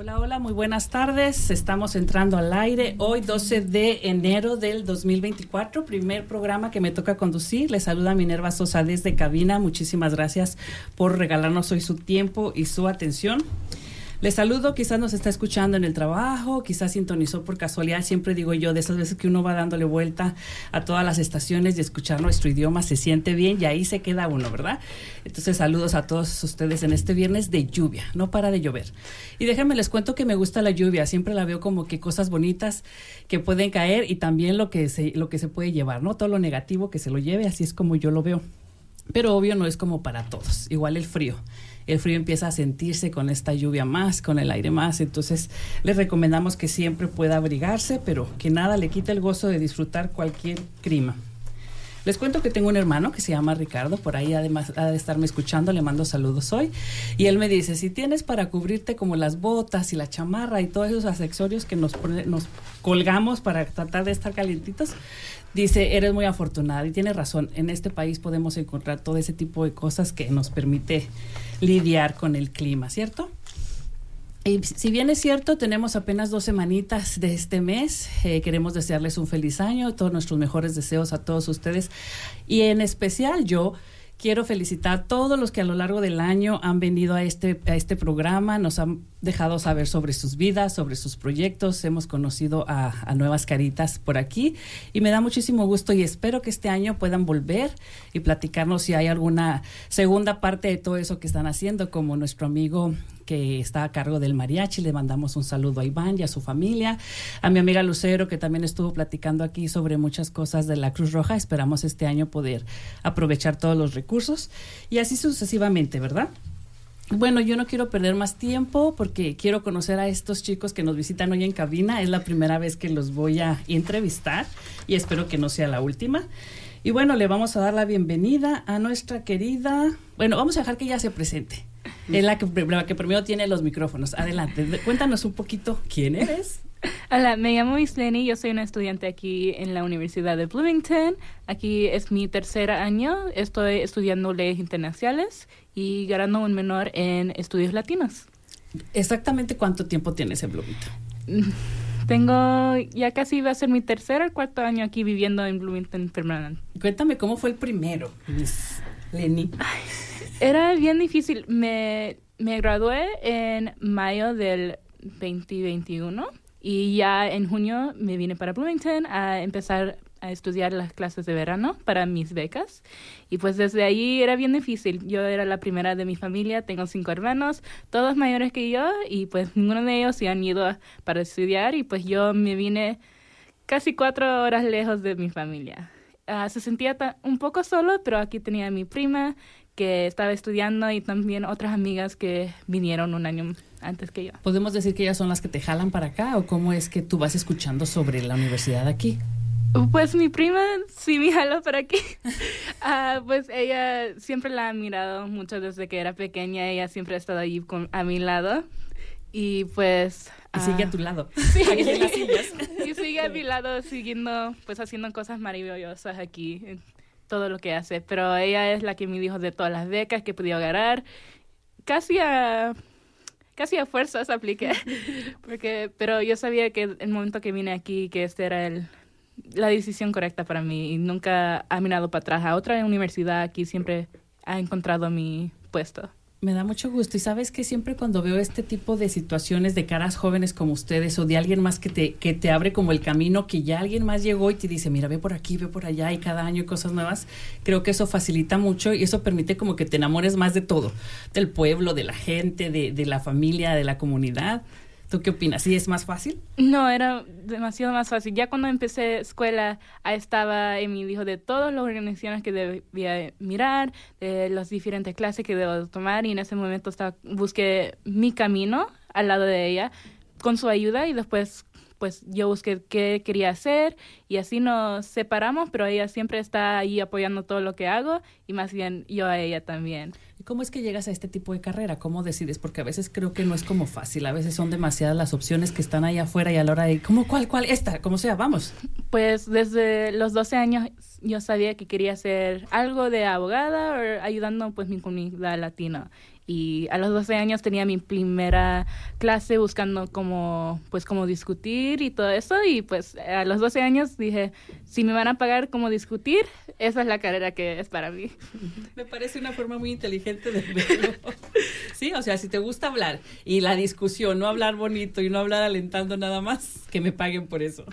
Hola, hola, muy buenas tardes. Estamos entrando al aire hoy 12 de enero del 2024, primer programa que me toca conducir. Les saluda Minerva Sosa desde cabina. Muchísimas gracias por regalarnos hoy su tiempo y su atención. Les saludo, quizás nos está escuchando en el trabajo, quizás sintonizó por casualidad, siempre digo yo, de esas veces que uno va dándole vuelta a todas las estaciones y escuchar nuestro idioma se siente bien y ahí se queda uno, ¿verdad? Entonces saludos a todos ustedes en este viernes de lluvia, no para de llover. Y déjenme les cuento que me gusta la lluvia, siempre la veo como que cosas bonitas que pueden caer y también lo que lo que se puede llevar, ¿no? Todo lo negativo que se lo lleve, así es como yo lo veo. Pero obvio no es como para todos, igual el frío el frío empieza a sentirse con esta lluvia más, con el aire más. Entonces, les recomendamos que siempre pueda abrigarse, pero que nada le quite el gozo de disfrutar cualquier clima. Les cuento que tengo un hermano que se llama Ricardo, por ahí además de estarme escuchando, le mando saludos hoy. Y él me dice, si tienes para cubrirte como las botas y la chamarra y todos esos accesorios que nos, nos colgamos para tratar de estar calientitos, dice, eres muy afortunada y tiene razón, en este país podemos encontrar todo ese tipo de cosas que nos permite lidiar con el clima, ¿cierto? Y si bien es cierto, tenemos apenas dos semanitas de este mes. Eh, queremos desearles un feliz año, todos nuestros mejores deseos a todos ustedes. Y en especial yo quiero felicitar a todos los que a lo largo del año han venido a este, a este programa, nos han dejado saber sobre sus vidas, sobre sus proyectos, hemos conocido a, a, nuevas caritas por aquí y me da muchísimo gusto y espero que este año puedan volver y platicarnos si hay alguna segunda parte de todo eso que están haciendo, como nuestro amigo que está a cargo del mariachi. Le mandamos un saludo a Iván y a su familia, a mi amiga Lucero, que también estuvo platicando aquí sobre muchas cosas de la Cruz Roja. Esperamos este año poder aprovechar todos los recursos y así sucesivamente, ¿verdad? Bueno, yo no quiero perder más tiempo porque quiero conocer a estos chicos que nos visitan hoy en cabina. Es la primera vez que los voy a entrevistar y espero que no sea la última. Y bueno, le vamos a dar la bienvenida a nuestra querida. Bueno, vamos a dejar que ella se presente. Es la que, que primero tiene los micrófonos. Adelante, cuéntanos un poquito quién eres. Hola, me llamo Isleni, yo soy una estudiante aquí en la Universidad de Bloomington. Aquí es mi tercer año, estoy estudiando leyes internacionales y ganando un menor en estudios latinos. ¿Exactamente cuánto tiempo tienes en Bloomington? Tengo, ya casi va a ser mi tercer o cuarto año aquí viviendo en Bloomington permanente. Cuéntame cómo fue el primero, Miss Lenny. Era bien difícil. Me, me gradué en mayo del 2021 y ya en junio me vine para Bloomington a empezar a estudiar las clases de verano para mis becas. Y pues desde ahí era bien difícil. Yo era la primera de mi familia, tengo cinco hermanos, todos mayores que yo, y pues ninguno de ellos se han ido para estudiar y pues yo me vine casi cuatro horas lejos de mi familia. Uh, se sentía un poco solo, pero aquí tenía a mi prima que estaba estudiando y también otras amigas que vinieron un año antes que yo. ¿Podemos decir que ellas son las que te jalan para acá o cómo es que tú vas escuchando sobre la universidad aquí? Pues mi prima sí me jaló para aquí. uh, pues ella siempre la ha mirado mucho desde que era pequeña. Ella siempre ha estado ahí con, a mi lado. Y pues... Y sigue a tu lado. Sí. y sigue a mi lado siguiendo, pues haciendo cosas maravillosas aquí todo lo que hace, pero ella es la que me dijo de todas las becas que podía ganar. Casi a casi a fuerzas apliqué, porque pero yo sabía que el momento que vine aquí que este era el la decisión correcta para mí y nunca ha mirado para atrás a otra universidad aquí siempre ha encontrado mi puesto. Me da mucho gusto y sabes que siempre cuando veo este tipo de situaciones de caras jóvenes como ustedes o de alguien más que te, que te abre como el camino, que ya alguien más llegó y te dice, mira, ve por aquí, ve por allá y cada año cosas nuevas, creo que eso facilita mucho y eso permite como que te enamores más de todo, del pueblo, de la gente, de, de la familia, de la comunidad. ¿Tú qué opinas? ¿Sí es más fácil? No, era demasiado más fácil. Ya cuando empecé escuela, ahí estaba Emi dijo de todas las organizaciones que debía mirar, de las diferentes clases que debo tomar y en ese momento estaba, busqué mi camino al lado de ella con su ayuda y después pues yo busqué qué quería hacer y así nos separamos, pero ella siempre está ahí apoyando todo lo que hago y más bien yo a ella también. ¿Cómo es que llegas a este tipo de carrera? ¿Cómo decides? Porque a veces creo que no es como fácil, a veces son demasiadas las opciones que están ahí afuera y a la hora de, ¿cómo cuál, cuál? Esta, como sea, vamos. Pues desde los 12 años yo sabía que quería ser algo de abogada ayudando pues mi comunidad latina. Y a los 12 años tenía mi primera clase buscando cómo, pues, cómo discutir y todo eso. Y pues a los 12 años dije, si me van a pagar cómo discutir, esa es la carrera que es para mí. Me parece una forma muy inteligente de verlo. sí, o sea, si te gusta hablar y la discusión, no hablar bonito y no hablar alentando nada más, que me paguen por eso.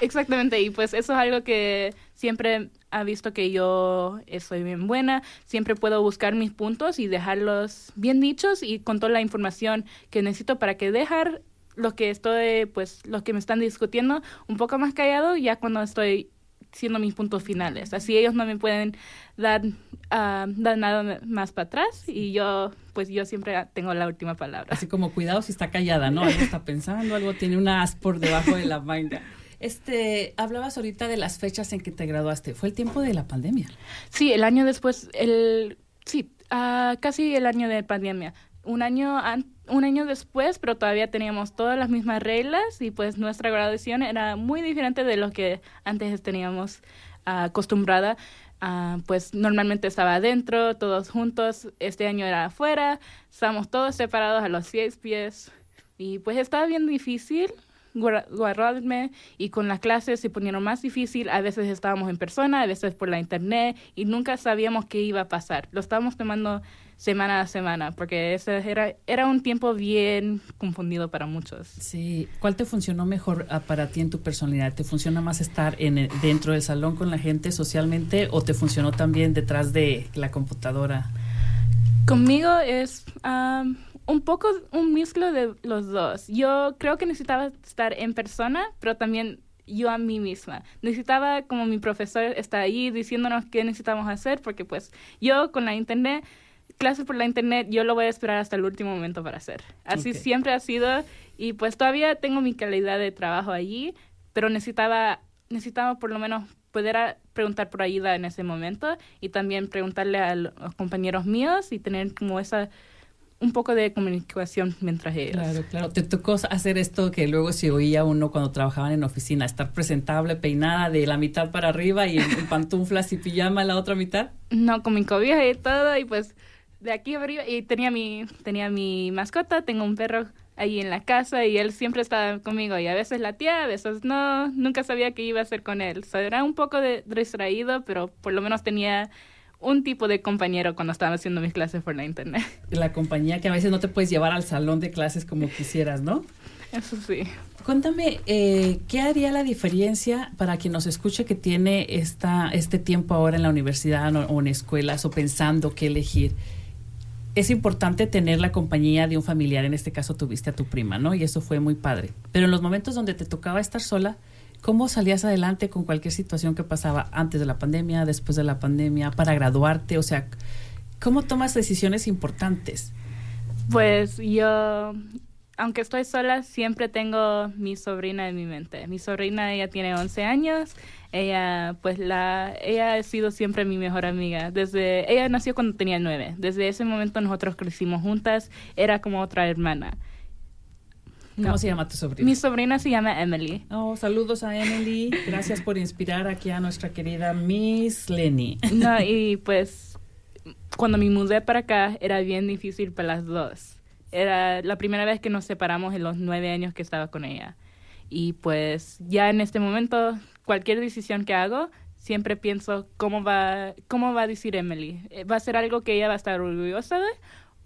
Exactamente, y pues eso es algo que siempre ha visto que yo soy bien buena, siempre puedo buscar mis puntos y dejarlos bien dichos y con toda la información que necesito para que dejar lo que estoy, pues, lo que me están discutiendo un poco más callado ya cuando estoy siendo mis puntos finales. Así ellos no me pueden dar, uh, dar nada más para atrás y yo, pues yo siempre tengo la última palabra. Así como cuidado si está callada, ¿no? Algo está pensando, algo tiene una as por debajo de la manga. Este, hablabas ahorita de las fechas en que te graduaste. Fue el tiempo de la pandemia. Sí, el año después, el, sí, uh, casi el año de pandemia. Un año, un año después, pero todavía teníamos todas las mismas reglas y pues nuestra graduación era muy diferente de lo que antes teníamos uh, acostumbrada. Uh, pues normalmente estaba adentro, todos juntos. Este año era afuera, estábamos todos separados a los seis pies. Y pues estaba bien difícil, guardarme y con las clases se ponieron más difícil. A veces estábamos en persona, a veces por la internet y nunca sabíamos qué iba a pasar. Lo estábamos tomando semana a semana porque ese era, era un tiempo bien confundido para muchos. Sí, ¿cuál te funcionó mejor ah, para ti en tu personalidad? ¿Te funciona más estar en dentro del salón con la gente socialmente o te funcionó también detrás de la computadora? Conmigo es un poco un mezclo de los dos. Yo creo que necesitaba estar en persona, pero también yo a mí misma. Necesitaba como mi profesor está ahí diciéndonos qué necesitamos hacer, porque pues yo con la internet, clases por la internet, yo lo voy a esperar hasta el último momento para hacer. Así siempre ha sido y pues todavía tengo mi calidad de trabajo allí, pero necesitaba, necesitaba por lo menos poder preguntar por ayuda en ese momento y también preguntarle a los compañeros míos y tener como esa un poco de comunicación mientras ellos. Claro, claro. ¿Te tocó hacer esto que luego se oía uno cuando trabajaban en oficina, estar presentable, peinada de la mitad para arriba y en, pantuflas y pijama la otra mitad? No, con mi cobija y todo y pues de aquí arriba y tenía mi tenía mi mascota, tengo un perro ahí en la casa y él siempre estaba conmigo y a veces la tía, a veces no, nunca sabía qué iba a hacer con él. O era un poco de, distraído, pero por lo menos tenía un tipo de compañero cuando estaba haciendo mis clases por la internet. La compañía que a veces no te puedes llevar al salón de clases como quisieras, ¿no? Eso sí. Cuéntame, eh, ¿qué haría la diferencia para quien nos escuche que tiene esta, este tiempo ahora en la universidad o, en escuelas o pensando qué elegir? Es importante tener la compañía de un familiar, en este caso tuviste a tu prima, ¿no? Y eso fue muy padre. Pero en los momentos donde te tocaba estar sola, ¿Cómo salías adelante con cualquier situación que pasaba antes de la pandemia, después de la pandemia, para graduarte? O sea, ¿cómo tomas decisiones importantes? Pues yo, aunque estoy sola, siempre tengo mi sobrina en mi mente. Mi sobrina, ella tiene 11 años. Ella, pues la, ella ha sido siempre mi mejor amiga. Desde, ella nació cuando tenía 9. Desde ese momento nosotros crecimos juntas. Era como otra hermana. ¿Cómo se llama tu sobrina? Mi sobrina se llama Emily. Oh, saludos a Emily. Gracias por inspirar aquí a nuestra querida Miss Lenny. No, y pues cuando me mudé para acá era bien difícil para las dos. Era la primera vez que nos separamos en los nueve años que estaba con ella. Y pues ya en este momento, cualquier decisión que hago, siempre pienso cómo va, cómo va a decir Emily. ¿Va a ser algo que ella va a estar orgullosa de?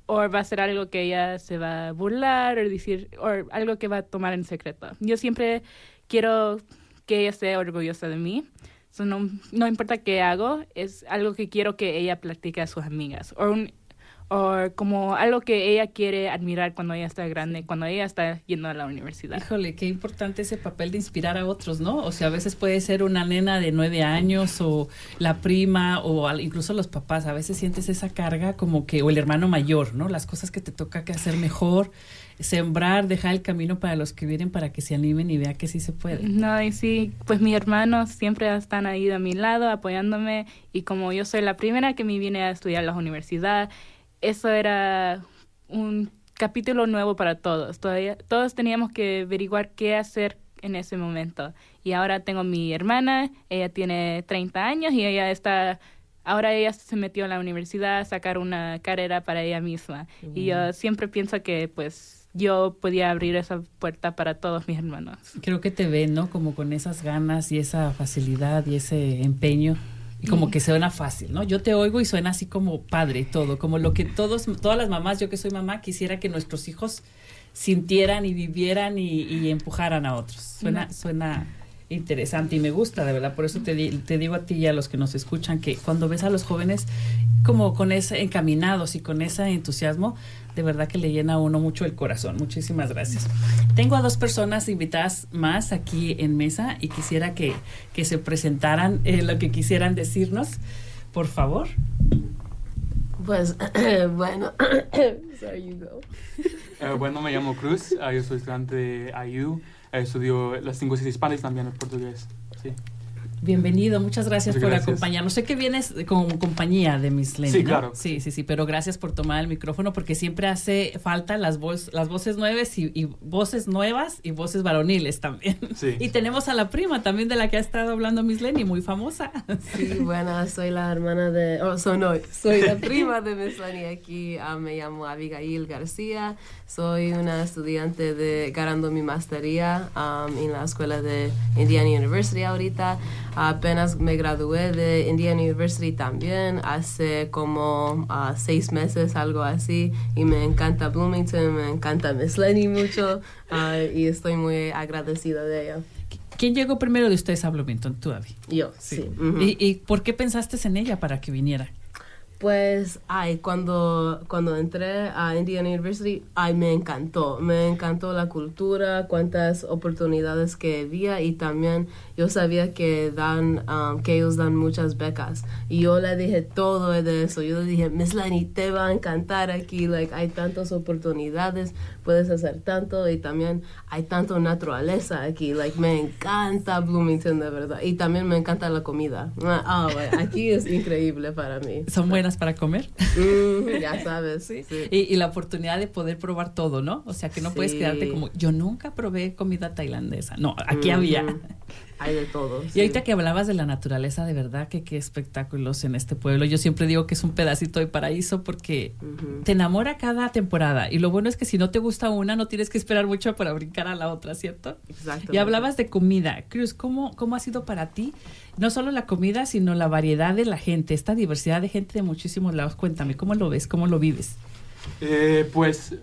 O va a ser algo que ella se va a burlar o decir o algo que va a tomar en secreto. Yo siempre quiero que ella esté orgullosa de mí. no, no importa qué hago, es algo que quiero que ella platique a sus amigas. O como algo que ella quiere admirar cuando ella está grande, cuando ella está yendo a la universidad. Híjole, qué importante ese papel de inspirar a otros, ¿no? O sea, a veces puede ser una nena de nueve años o la prima o incluso los papás. A veces sientes esa carga como que, o el hermano mayor, ¿no? Las cosas que te toca que hacer mejor, sembrar, dejar el camino para los que vienen para que se animen y vean que sí se puede. No, y sí, pues mis hermanos siempre están ahí a mi lado apoyándome y como yo soy la primera que me viene a estudiar a la universidad, eso era un capítulo nuevo para todos. Todavía, todos teníamos que averiguar qué hacer en ese momento. Y ahora tengo mi hermana, ella tiene 30 años y ella está ahora ella se metió a la universidad a sacar una carrera para ella misma. Y yo siempre pienso que pues yo podía abrir esa puerta para todos mis hermanos. Creo que te ven, ¿no? Como con esas ganas y esa facilidad y ese empeño. Y como que suena fácil, ¿no? Yo te oigo y suena así como padre todo, como lo que todos, todas las mamás, yo que soy mamá, quisiera que nuestros hijos sintieran y vivieran y, empujaran a otros. Suena, suena interesante y me gusta, de verdad. Por eso te, te digo a ti y a los que nos escuchan que cuando ves a los jóvenes como con ese encaminados y con ese entusiasmo, de verdad que le llena a uno mucho el corazón. Muchísimas gracias. Tengo a dos personas invitadas más aquí en mesa y quisiera que, que se presentaran eh, lo que quisieran decirnos. Por favor. Pues bueno, Sorry, you go. Eh, bueno, me llamo Cruz, ah, yo soy estudiante de IU, estudio las hispanas y también el portugués. Sí. Bienvenido, muchas gracias por acompañarnos. Sé que vienes con compañía de Miss Lenny, Sí, claro. Sí, sí, sí, pero gracias por tomar el micrófono porque siempre hace falta las, voz, las voces nuevas y, voces nuevas y voces varoniles también. Sí. Y tenemos a la prima también de la que ha estado hablando Miss Lenny, muy famosa. Sí, bueno, soy la hermana de, oh, soy, no, soy la prima de Miss Lenny aquí. Ah, me llamo Abigail García, soy una estudiante de ganando mi maestría um, en la escuela de Indiana University ahorita. Apenas me gradué de Indiana University también hace como uh, seis meses, algo así. Y me encanta Bloomington, me encanta Miss Lenny mucho uh, y estoy muy agradecida de ella. ¿Quién llegó primero de ustedes a Bloomington? Tú, Abby. Yo, sí. ¿Y, ¿Y por qué pensaste en ella para que viniera? Pues, ay, cuando, cuando entré a Indiana University, ay, me encantó. Me encantó la cultura, cuántas oportunidades que había y también yo sabía que dan, um, que ellos dan muchas becas. Y yo le dije todo de eso. Yo le dije, Miss Lenny, te va a encantar aquí. Like, hay tantas oportunidades, puedes hacer tanto y también hay tanta naturaleza aquí. Like, me encanta Bloomington, de verdad. Y también me encanta la comida. Ah, aquí es increíble para mí. Son buenas para comer. Mm, ya sabes. sí. Y, la oportunidad de poder probar todo, ¿no? O sea, que no puedes quedarte como, yo nunca probé comida tailandesa. No, aquí había. Hay de todo. Y ahorita que hablabas de la naturaleza, de verdad que qué espectáculos en este pueblo. Yo siempre digo que es un pedacito de paraíso porque te enamora cada temporada. Y lo bueno es que si no te gusta una, no tienes que esperar mucho para brincar a la otra, ¿cierto? Exacto. Y hablabas de comida. Cruz, ¿cómo, ¿cómo ha sido para ti? No solo la comida, sino la variedad de la gente, esta diversidad de gente de muchísimos lados. Cuéntame, ¿cómo lo ves? ¿Cómo lo vives? Eh, pues...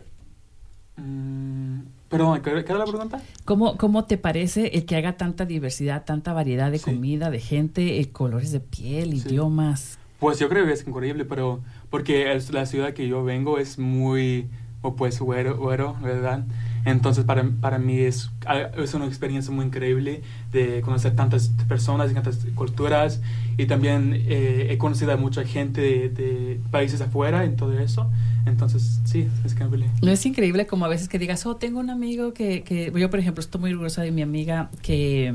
Mm, Perdón, ¿qué era la pregunta? ¿Cómo, ¿Cómo te parece el que haga tanta diversidad, tanta variedad de comida, de gente, eh, colores de piel, idiomas? Pues yo creo que es increíble, pero porque es, la ciudad que yo vengo es muy, o pues, güero, güero, ¿verdad? Entonces para, para mí es, es una experiencia muy increíble de conocer tantas personas y tantas culturas y también eh, he conocido a mucha gente de, países afuera en todo eso. Entonces, sí, es increíble. No es increíble como a veces que digas, oh, tengo un amigo que, que yo por ejemplo estoy muy orgullosa de mi amiga que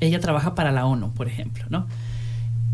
ella trabaja para la ONU, por ejemplo, ¿no?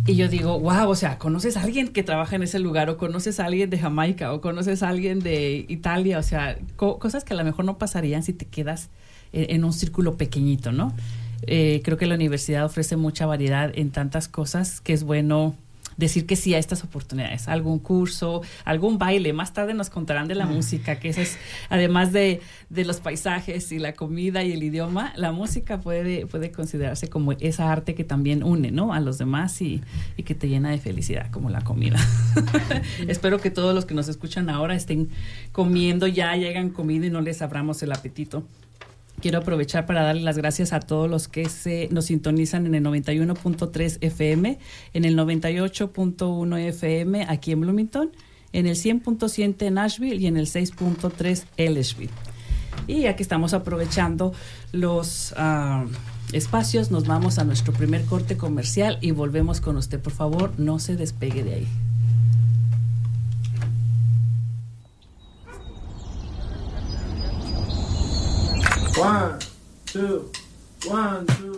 Y yo digo, wow, o sea, conoces a alguien que trabaja en ese lugar, o conoces a alguien de Jamaica, o conoces a alguien de Italia, o sea, cosas que a lo mejor no pasarían si te quedas en, un círculo pequeñito, ¿no? Eh, creo que la universidad ofrece mucha variedad en tantas cosas que es bueno decir que sí a estas oportunidades, algún curso, algún baile. Más tarde nos contarán de la música, que eso es, además de, de, los paisajes y la comida y el idioma, la música puede, puede considerarse como esa arte que también une ¿no? a los demás y, y que te llena de felicidad, como la comida. Espero que todos los que nos escuchan ahora estén comiendo ya, llegan comido y no les abramos el apetito. Quiero aprovechar para darle las gracias a todos los que se nos sintonizan en el 91.3 FM, en el 98.1 FM aquí en Bloomington, en el 100.7 en Nashville y en el 6.3 Ellisville. Y aquí estamos aprovechando los uh, espacios, nos vamos a nuestro primer corte comercial y volvemos con usted. Por favor, no se despegue de ahí. One, two, one, two.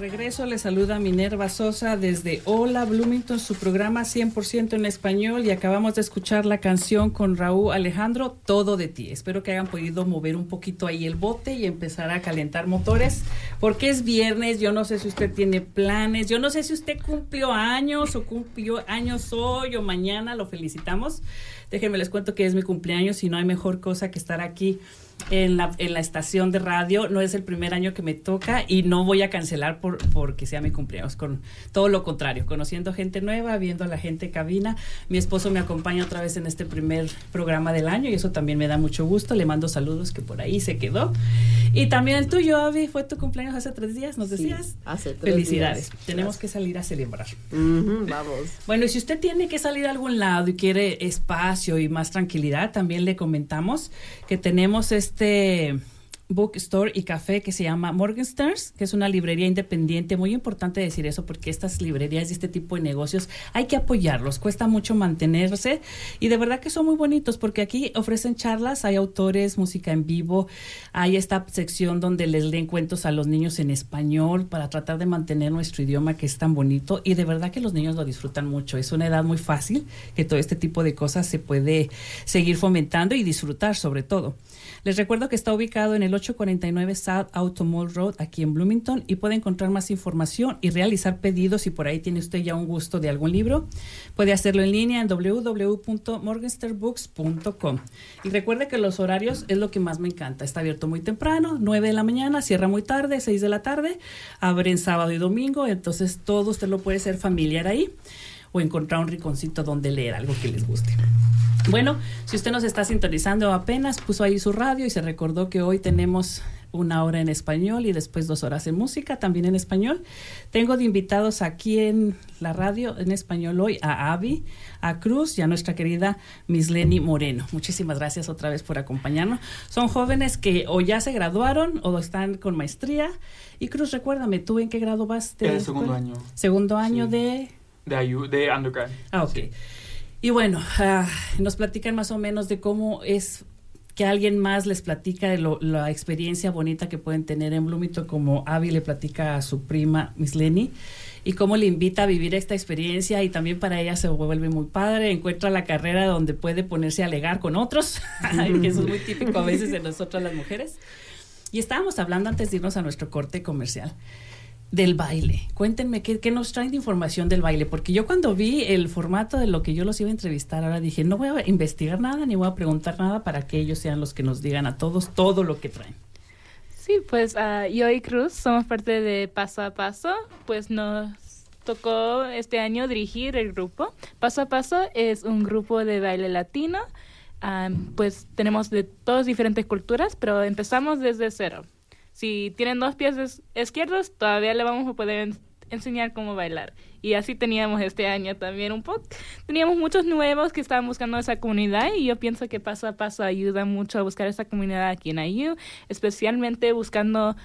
Regreso. Les saluda Minerva Sosa desde Hola Bloomington, su programa 100% en español. Y acabamos de escuchar la canción con Raúl Alejandro, Todo de ti. Espero que hayan podido mover un poquito ahí el bote y empezar a calentar motores, porque es viernes. Yo no sé si usted tiene planes, yo no sé si usted cumplió años o cumplió años hoy o mañana. Lo felicitamos. Déjenme les cuento que es mi cumpleaños y no hay mejor cosa que estar aquí en la, en la estación de radio. No es el primer año que me toca y no voy a cancelar por porque sea mi cumpleaños. Con todo lo contrario, conociendo gente nueva, viendo a la gente en cabina. Mi esposo me acompaña otra vez en este primer programa del año y eso también me da mucho gusto. Le mando saludos que por ahí se quedó. Y también el tuyo, Avi, fue tu cumpleaños hace tres días, nos Sí, decías. hace tres Felicidades. días. Tenemos Gracias. que salir a celebrar. Ujú, vamos. Bueno, y si usted tiene que salir a algún lado y quiere espacio y más tranquilidad, también le comentamos que tenemos este bookstore y café que se llama Morgenstern's, que es una librería independiente. Muy importante decir eso porque estas librerías y este tipo de negocios hay que apoyarlos. Cuesta mucho mantenerse y de verdad que son muy bonitos porque aquí ofrecen charlas, hay autores, música en vivo, hay esta sección donde les leen cuentos a los niños en español para tratar de mantener nuestro idioma que es tan bonito y de verdad que los niños lo disfrutan mucho. Es una edad muy fácil que todo este tipo de cosas se puede seguir fomentando y disfrutar sobre todo. Les recuerdo que está ubicado en el 849 South Auto Mall Road aquí en Bloomington y puede encontrar más información y realizar pedidos si por ahí tiene usted ya un gusto de algún libro. Puede hacerlo en línea en www.morgensterbooks.com. Y recuerde que los horarios es lo que más me encanta. Está abierto muy temprano, 9 de la mañana, cierra muy tarde, 6 de la tarde, abre en sábado y domingo, entonces todo usted lo puede ser familiar ahí o encontrar un rinconcito donde leer algo que les guste. Bueno, si usted nos está sintonizando apenas, puso ahí su radio y se recordó que hoy tenemos una hora en español y después dos horas en música, también en español. Tengo de invitados aquí en la radio en español hoy a Avi, a Cruz y a nuestra querida Miss Lenny Moreno. Muchísimas gracias otra vez por acompañarnos. Son jóvenes que o ya se graduaron o están con maestría. Y Cruz, recuérdame, ¿tú en qué grado vas? de El segundo escuela? año Segundo año Sí. de... de, de undergrad. Ah, ok. Y bueno, ah, nos platican más o menos de cómo es que alguien más les platica de lo- la experiencia bonita que pueden tener en Bloomington, como Avi le platica a su prima Miss Lenny, y cómo le invita a vivir esta experiencia y también para ella se vuelve muy padre, encuentra la carrera donde puede ponerse a alegar con otros, que eso es muy típico a veces de nosotras las mujeres. Y estábamos hablando antes de irnos a nuestro corte comercial del baile. Cuéntenme qué, qué nos traen de información del baile, porque yo cuando vi el formato de lo que yo los iba a entrevistar, ahora dije, no voy a investigar nada ni voy a preguntar nada para que ellos sean los que nos digan a todos todo lo que traen. Sí, pues ah, yo y Cruz somos parte de Paso a Paso, pues nos tocó este año dirigir el grupo. Paso a Paso es un grupo de baile latino. Am, pues tenemos de todas diferentes culturas, pero empezamos desde cero. Si tienen dos pies es- izquierdos, todavía le vamos a poder en- enseñar cómo bailar. Y así teníamos este año también un poco. Teníamos muchos nuevos que estaban buscando esa comunidad y yo pienso que paso a paso ayuda mucho a buscar esa comunidad aquí en IU, especialmente buscando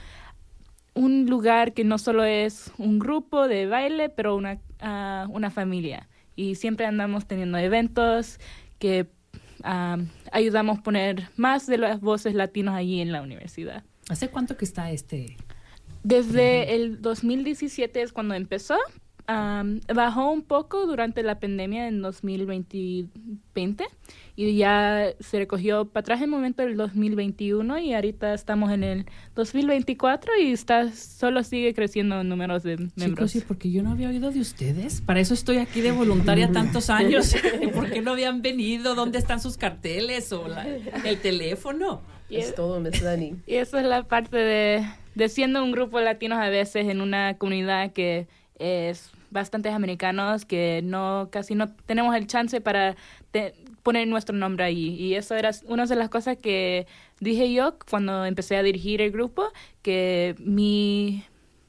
un lugar que no solo es un grupo de baile, pero una, ah, una familia. Y siempre andamos teniendo eventos que ah, ayudamos a poner más de las voces latinos allí en la universidad. ¿Hace cuánto que está este? Desde el 2017 es cuando empezó. Am, bajó un poco durante la pandemia en 2020 y ya se recogió para atrás en el momento del 2021 y ahorita estamos en el 2024 y está solo sigue creciendo en números de miembros. Chicos, sí, porque yo no había oído de ustedes. Para eso estoy aquí de voluntaria tantos años. ¿Y ¿Por qué no habían venido? ¿Dónde están sus carteles o la- el teléfono? Y Es todo, Miss Dani. Y esa es la parte de, de siendo un grupo de latinos a veces en una comunidad que es bastantes americanos que no casi no tenemos el chance para te- poner nuestro nombre allí y eso era una de las cosas que dije yo cuando empecé a dirigir el grupo que mi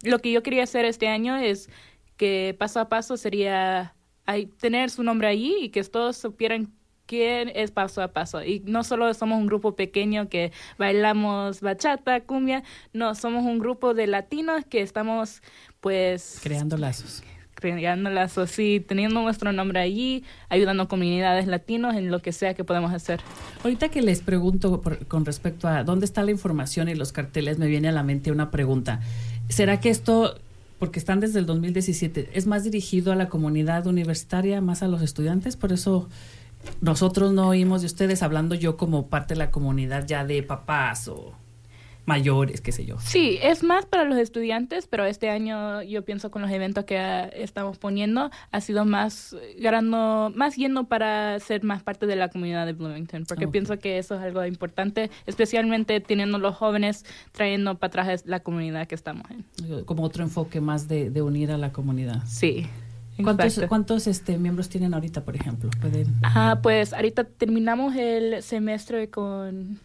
lo que yo quería hacer este año es que paso a paso sería ay, tener su nombre allí y que todos supieran quién es paso a paso. Y no solo somos un grupo pequeño que bailamos bachata, cumbia, no, somos un grupo de latinos que estamos pues Creando lazos. creando lazos, sí, teniendo nuestro nombre allí, ayudando a comunidades latinos en lo que sea que podemos hacer. Ahorita que les pregunto por- con respecto a dónde está la información y los carteles, me viene a la mente una pregunta. ¿Será que esto, porque están desde el 2017, es más dirigido a la comunidad universitaria, más a los estudiantes? Por eso nosotros no oímos de ustedes hablando yo como parte de la comunidad ya de papás o mayores, qué sé yo. Sí, es más para los estudiantes, pero este año yo pienso con los eventos que estamos poniendo ha sido más ganando, más yendo para ser más parte de la comunidad de Bloomington, porque pienso que eso es algo importante, especialmente teniendo los jóvenes trayendo para atrás la comunidad que estamos en. Como otro enfoque más de, de unir a la comunidad. Sí. ¿Cuántos, cuántos este, miembros tienen ahorita, por ejemplo? ¿Pueden? Ah, pues ahorita terminamos el semestre con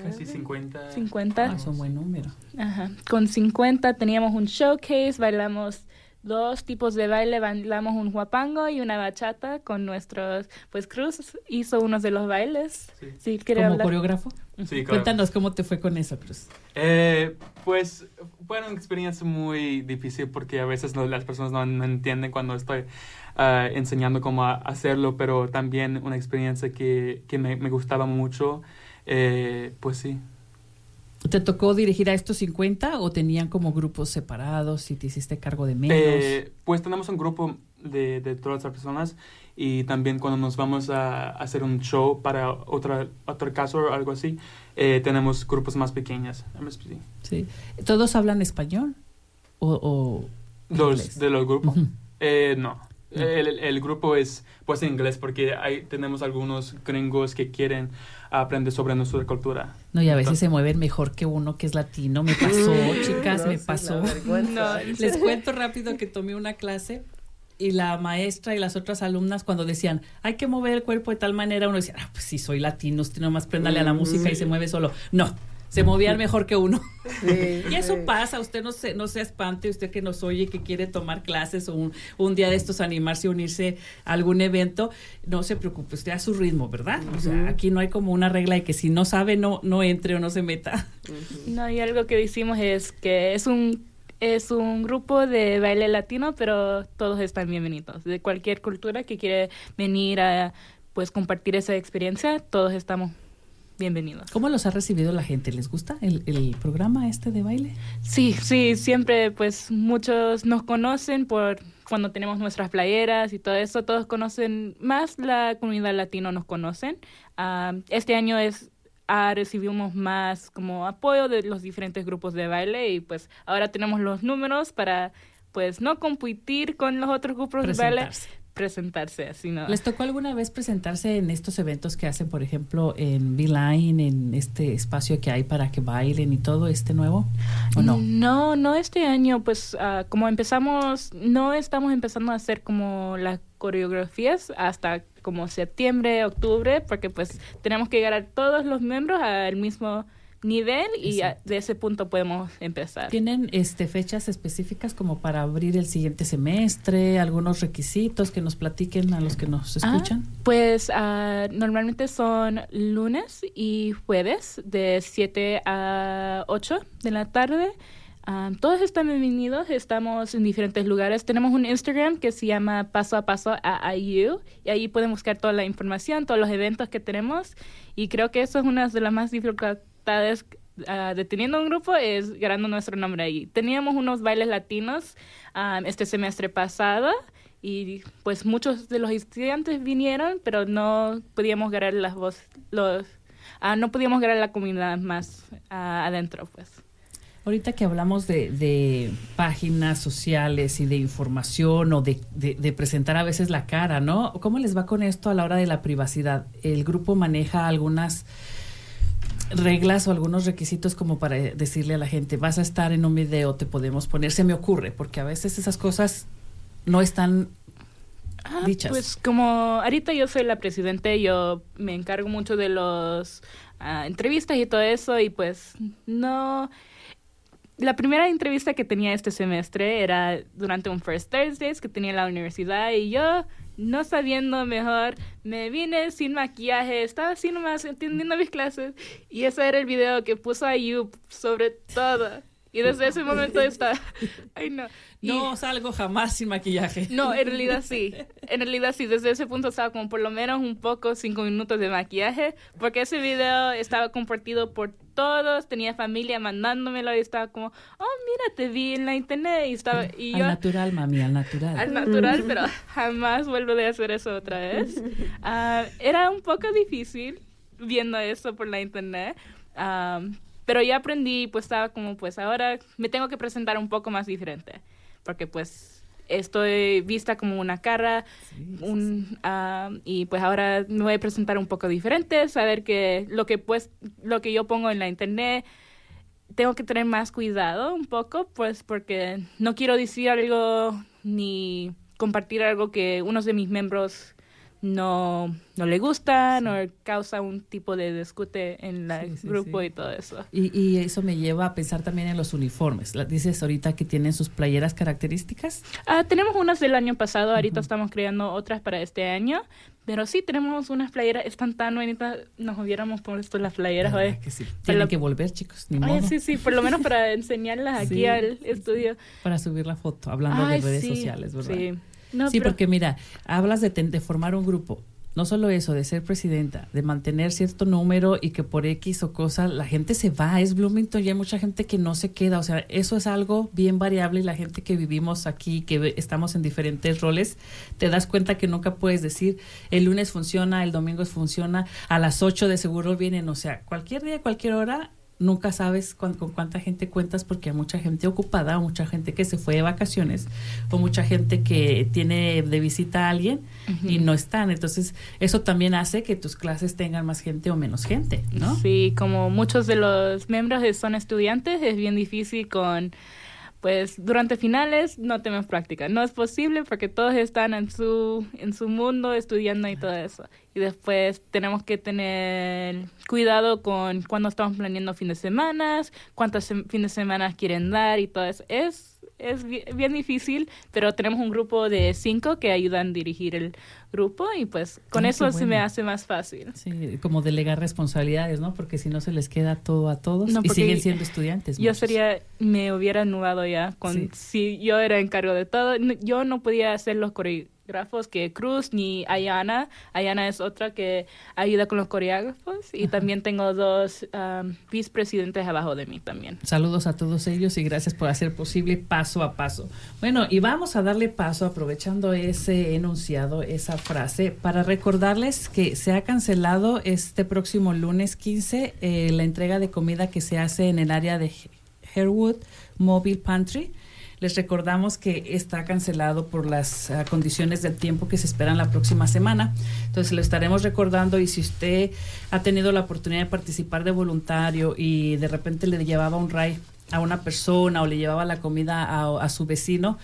Casi 50. 50. Ah, es un buen número. Ajá. Con 50 teníamos un showcase, bailamos dos tipos de baile, bailamos un huapango y una bachata con nuestros, pues Cruz hizo uno de los bailes. Sí. Sí, ¿Como hablar. coreógrafo? Sí, claro. Cuéntanos cómo te fue con eso, Cruz. Eh, pues fue una experiencia muy difícil porque a veces no- las personas no, no entienden cuando estoy ah, enseñando cómo hacerlo, pero también una experiencia que, que me, me gustaba mucho. Eh, pues sí. ¿Te tocó dirigir a estos 50 o tenían como grupos separados y te hiciste cargo de menos? Eh, pues tenemos un grupo de, de todas las personas y también cuando nos vamos a, hacer un show para otra, otro caso o algo así, eh, tenemos grupos más pequeños. Sí. sí. ¿Todos hablan español? ¿O, o Los, de los grupos. Eh, no. No. El, el- el grupo es pues en inglés porque hay, tenemos algunos gringos que quieren aprender sobre nuestra cultura. No, y a veces Entonces- se mueven mejor que uno que es latino. Me pasó, chicas, No, me pasó. vergüenza. Les cuento rápido que tomé una clase y la maestra y las otras alumnas cuando decían, hay que mover el cuerpo de tal manera, uno decía, ah, pues si soy latino, usted nomás préndale a la música y se mueve solo. No, se movían mejor que uno. Sí, Y eso sí. pasa, usted no se, no se espante, usted que nos oye, que quiere tomar clases o un, un día de estos animarse unirse a algún evento, no se preocupe, usted a su ritmo, ¿verdad? O sea, aquí no hay como una regla de que si no sabe, no, no entre o no se meta. No, y algo que decimos es que es un es un grupo de baile latino, pero todos están bienvenidos. De cualquier cultura que quiere venir a pues compartir esa experiencia, todos estamos bienvenidos. ¿Cómo los ha recibido la gente? ¿Les gusta el, el programa este de baile? Sí, sí, siempre pues muchos nos conocen por cuando tenemos nuestras playeras y todo eso, todos conocen, más la comunidad latino nos conocen. Ah, este año es ah, recibimos más como apoyo de los diferentes grupos de baile y pues ahora tenemos los números para pues no competir con los otros grupos de baile, Presentarse. presentarse así, ¿no? ¿Les tocó alguna vez presentarse en estos eventos que hacen, por ejemplo, en Beeline, en este espacio que hay para que bailen y todo este nuevo? ¿O no? No, no este año, pues ah, como empezamos, no estamos empezando a hacer como las coreografías hasta como septiembre, octubre, porque pues tenemos que llegar a todos los miembros al mismo nivel y a- de ese punto podemos empezar. ¿Tienen este, fechas específicas como para abrir el siguiente semestre? ¿Algunos requisitos que nos platiquen a los que nos Ah, escuchan? pues ah, normalmente son lunes y jueves de 7 a 8 de la tarde. Ah, todos están bienvenidos, estamos en diferentes lugares. Tenemos un Instagram que se llama Paso a Paso a IU y ahí pueden buscar toda la información, todos los eventos que tenemos y creo que eso es una de las más dificultades ah, de teniendo un grupo es ganando nuestro nombre ahí. Teníamos unos bailes latinos ah, este semestre pasado y pues muchos de los estudiantes vinieron, pero no podíamos ganar las voz, los, ah, no podíamos ganar la comunidad más ah, adentro, pues. Ahorita que hablamos de, de páginas sociales y de información o de, de- de presentar a veces la cara, ¿no? ¿Cómo les va con esto a la hora de la privacidad? ¿El grupo maneja algunas reglas o algunos requisitos como para decirle a la gente, vas a estar en un video, te podemos poner, se me ocurre, porque a veces esas cosas no están Ah, dichas. Pues como ahorita yo soy la presidente, yo me encargo mucho de los ah, entrevistas y todo eso y pues no... La primera entrevista que tenía este semestre era durante un First Thursdays que tenía en la universidad y yo, no sabiendo mejor, me vine sin maquillaje, estaba así nomás entendiendo mis clases y ese era el video que puso a You sobre todo. Y desde ese momento está... Ay, no. Y- No salgo jamás sin maquillaje. no, en realidad sí. En realidad sí. Desde ese punto estaba como por lo menos un poco, cinco minutos de maquillaje, porque ese video estaba compartido por todos, tenía familia mandándomelo y estaba como, oh, mira, te vi en la internet y estaba, y al yo natural, mami, al natural. al natural, pero jamás vuelvo a hacer eso otra vez. Ah, era un poco difícil viendo eso por la internet. ah, pero ya aprendí, pues estaba como, pues ahora me tengo que presentar un poco más diferente. Porque pues estoy vista como una cara un, ah, y pues ahora me voy a presentar un poco diferente, saber que lo que pues lo que yo pongo en la internet tengo que tener más cuidado un poco, pues porque no quiero decir algo ni compartir algo que unos de mis miembros no, no le gustan o causa un tipo de discute en el Sí, sí, grupo sí. y todo eso. Y, y eso me lleva a pensar también en los uniformes. Dices ahorita que tienen sus playeras características. Ah, tenemos unas del año pasado, ahorita estamos creando otras para este año, pero sí tenemos unas playeras, están tan bonitas, nos hubiéramos puesto las playeras ¿Verdad hoy. que sí? Tienen que volver, chicos, ni Ay, modo. sí, sí, por lo menos para enseñarlas aquí Sí, al sí, estudio. Para subir la foto, hablando Ay, de redes sí, sociales, ¿verdad? Sí, no, sí, pero- porque mira, hablas de, ten- de formar un grupo. No solo eso, de ser presidenta, de mantener cierto número y que por X o cosa la gente se va. Es Bloomington y hay mucha gente que no se queda. O sea, eso es algo bien variable y la gente que vivimos aquí, que estamos en diferentes roles, te das cuenta que nunca puedes decir el lunes funciona, el domingo funciona, a las 8 de seguro vienen. O sea, cualquier día, cualquier hora, nunca sabes cuán- con cuánta gente cuentas porque hay mucha gente ocupada, o mucha gente que se fue de vacaciones, o mucha gente que tiene de visita a alguien y no están. Entonces, eso también hace que tus clases tengan más gente o menos gente, ¿no? Sí, como muchos de los miembros son estudiantes, es bien difícil con, pues, durante finales no tenemos práctica. No es posible porque todos están en su, en su mundo estudiando y todo eso. Y después tenemos que tener cuidado con cuando estamos planeando fin de semana, cuántos fines de semana quieren dar y todo eso. Es es bi- bien difícil, pero tenemos un grupo de cinco que ayudan a dirigir el grupo y pues con Ah, eso se me hace más fácil. Sí, como delegar responsabilidades, ¿no? Porque si no se les queda todo a todos No, y siguen siendo estudiantes. Yo muchos. sería, me hubiera anulado ya con Sí. si yo era encargo de todo. Yo no podía hacer los coreógrafos que Cruz ni Ayana. Ayana es otra que ayuda con los coreógrafos y también tengo dos um, vicepresidentes abajo de mí también. Saludos a todos ellos y gracias por hacer posible paso a paso. Bueno, y vamos a darle paso aprovechando ese enunciado, esa frase, para recordarles que se ha cancelado este próximo lunes 15 eh, la entrega de comida que se hace en el área de Harewood Mobile Pantry. Les recordamos que está cancelado por las uh, condiciones del tiempo que se esperan la próxima semana. Entonces lo estaremos recordando y si usted ha tenido la oportunidad de participar de voluntario y de repente le llevaba un ray a una persona o le llevaba la comida a, su vecino,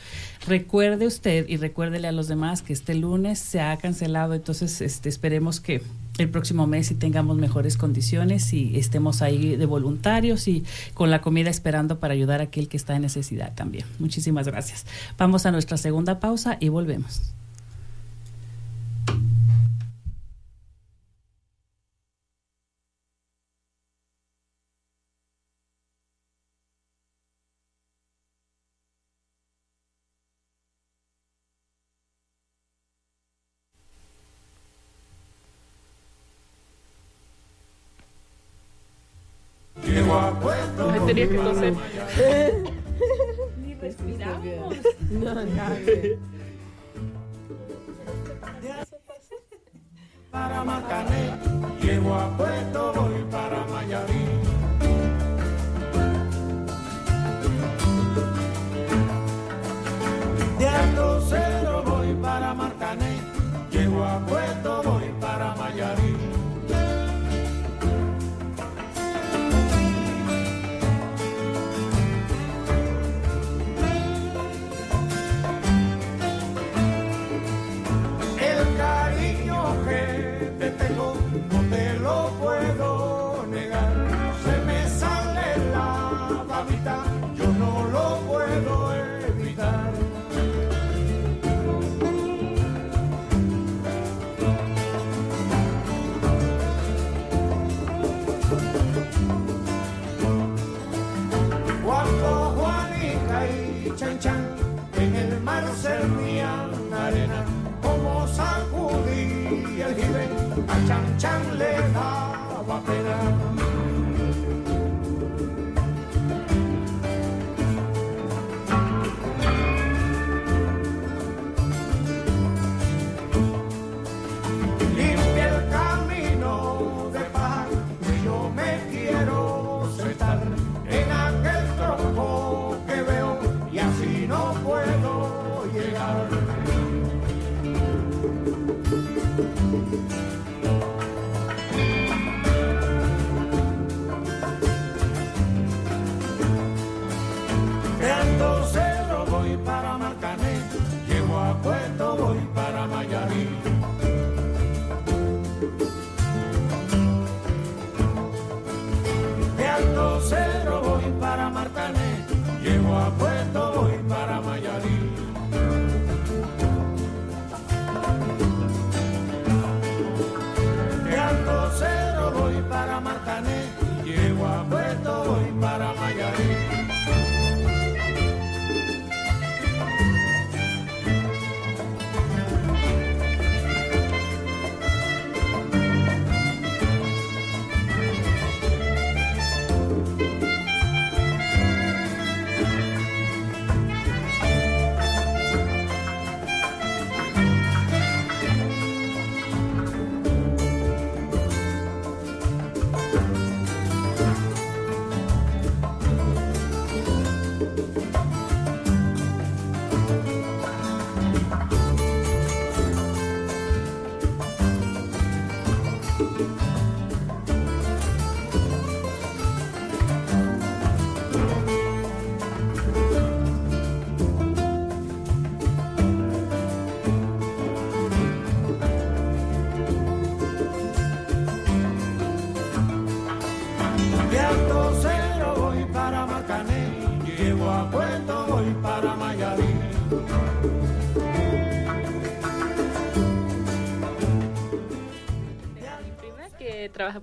recuerde usted y recuérdele a los demás que este lunes se ha cancelado, entonces este, esperemos que el próximo mes sí tengamos mejores condiciones y estemos ahí de voluntarios y con la comida esperando para ayudar a aquel que está en necesidad también. Muchísimas gracias. Vamos a nuestra segunda pausa y volvemos.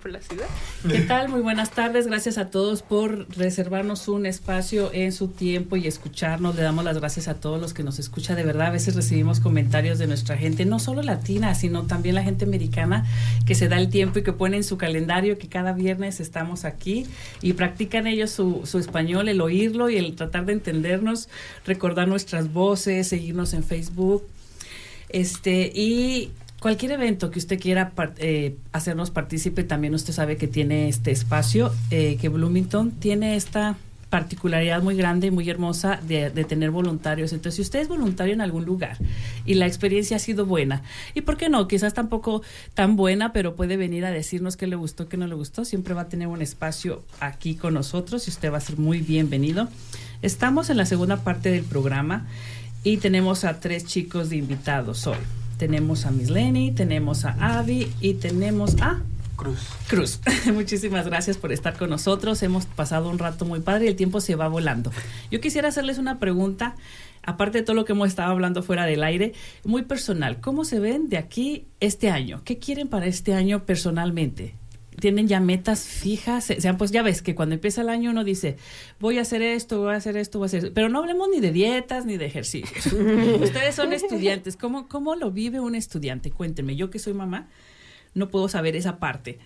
La ciudad. ¿Qué tal? Muy buenas tardes. Gracias a todos por reservarnos un espacio en su tiempo y escucharnos. Le damos las gracias a todos los que nos escuchan. De verdad, a veces recibimos comentarios de nuestra gente, no solo latina, sino también la gente americana que se da el tiempo y que pone en su calendario que cada viernes estamos aquí y practican ellos su, su español, el oírlo y el tratar de entendernos, recordar nuestras voces, seguirnos en Facebook. Este, y cualquier evento que usted quiera eh, hacernos partícipe, también usted sabe que tiene este espacio, eh, que Bloomington tiene esta particularidad muy grande y muy hermosa de, de tener voluntarios. Entonces, si usted es voluntario en algún lugar y la experiencia ha sido buena, y por qué no, quizás tampoco tan buena, pero puede venir a decirnos qué le gustó, qué no le gustó, siempre va a tener un espacio aquí con nosotros y usted va a ser muy bienvenido. Estamos en la segunda parte del programa y tenemos a tres chicos de invitados hoy. Tenemos a Miss Lenny, tenemos a Avi y tenemos a Cruz. Cruz. Muchísimas gracias por estar con nosotros. Hemos pasado un rato muy padre y el tiempo se va volando. Yo quisiera hacerles una pregunta, aparte de todo lo que hemos estado hablando fuera del aire, muy personal. ¿Cómo se ven de aquí este año? ¿Qué quieren para este año personalmente? ¿Tienen ya metas fijas? Se- Sean, pues ya ves que cuando empieza el año uno dice, voy a hacer esto, voy a hacer esto, voy a hacer esto. Pero no hablemos ni de dietas ni de ejercicios. Ustedes son estudiantes. ¿Cómo, ¿Cómo lo vive un estudiante? Cuéntenme. Yo que soy mamá, no puedo saber esa parte.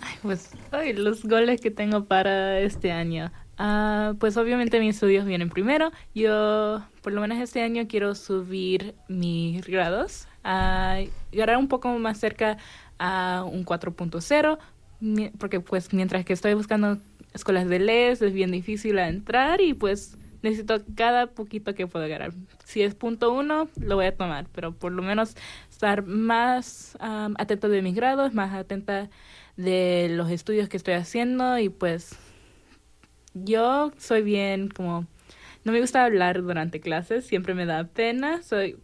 Ay, pues ay, los goles que tengo para este año. Ah, pues obviamente mis estudios vienen primero. Yo, por lo menos este año, quiero subir mis grados, a llegar un poco más cerca a un 4.0, mi- porque pues mientras que estoy buscando escuelas de LES es bien difícil entrar y pues necesito cada poquito que puedo ganar. Si es punto uno, lo voy a tomar, pero por lo menos estar más am, atenta de mis grados, más atenta de los estudios que estoy haciendo y pues yo soy bien como no me gusta hablar durante clases, siempre me da pena, soy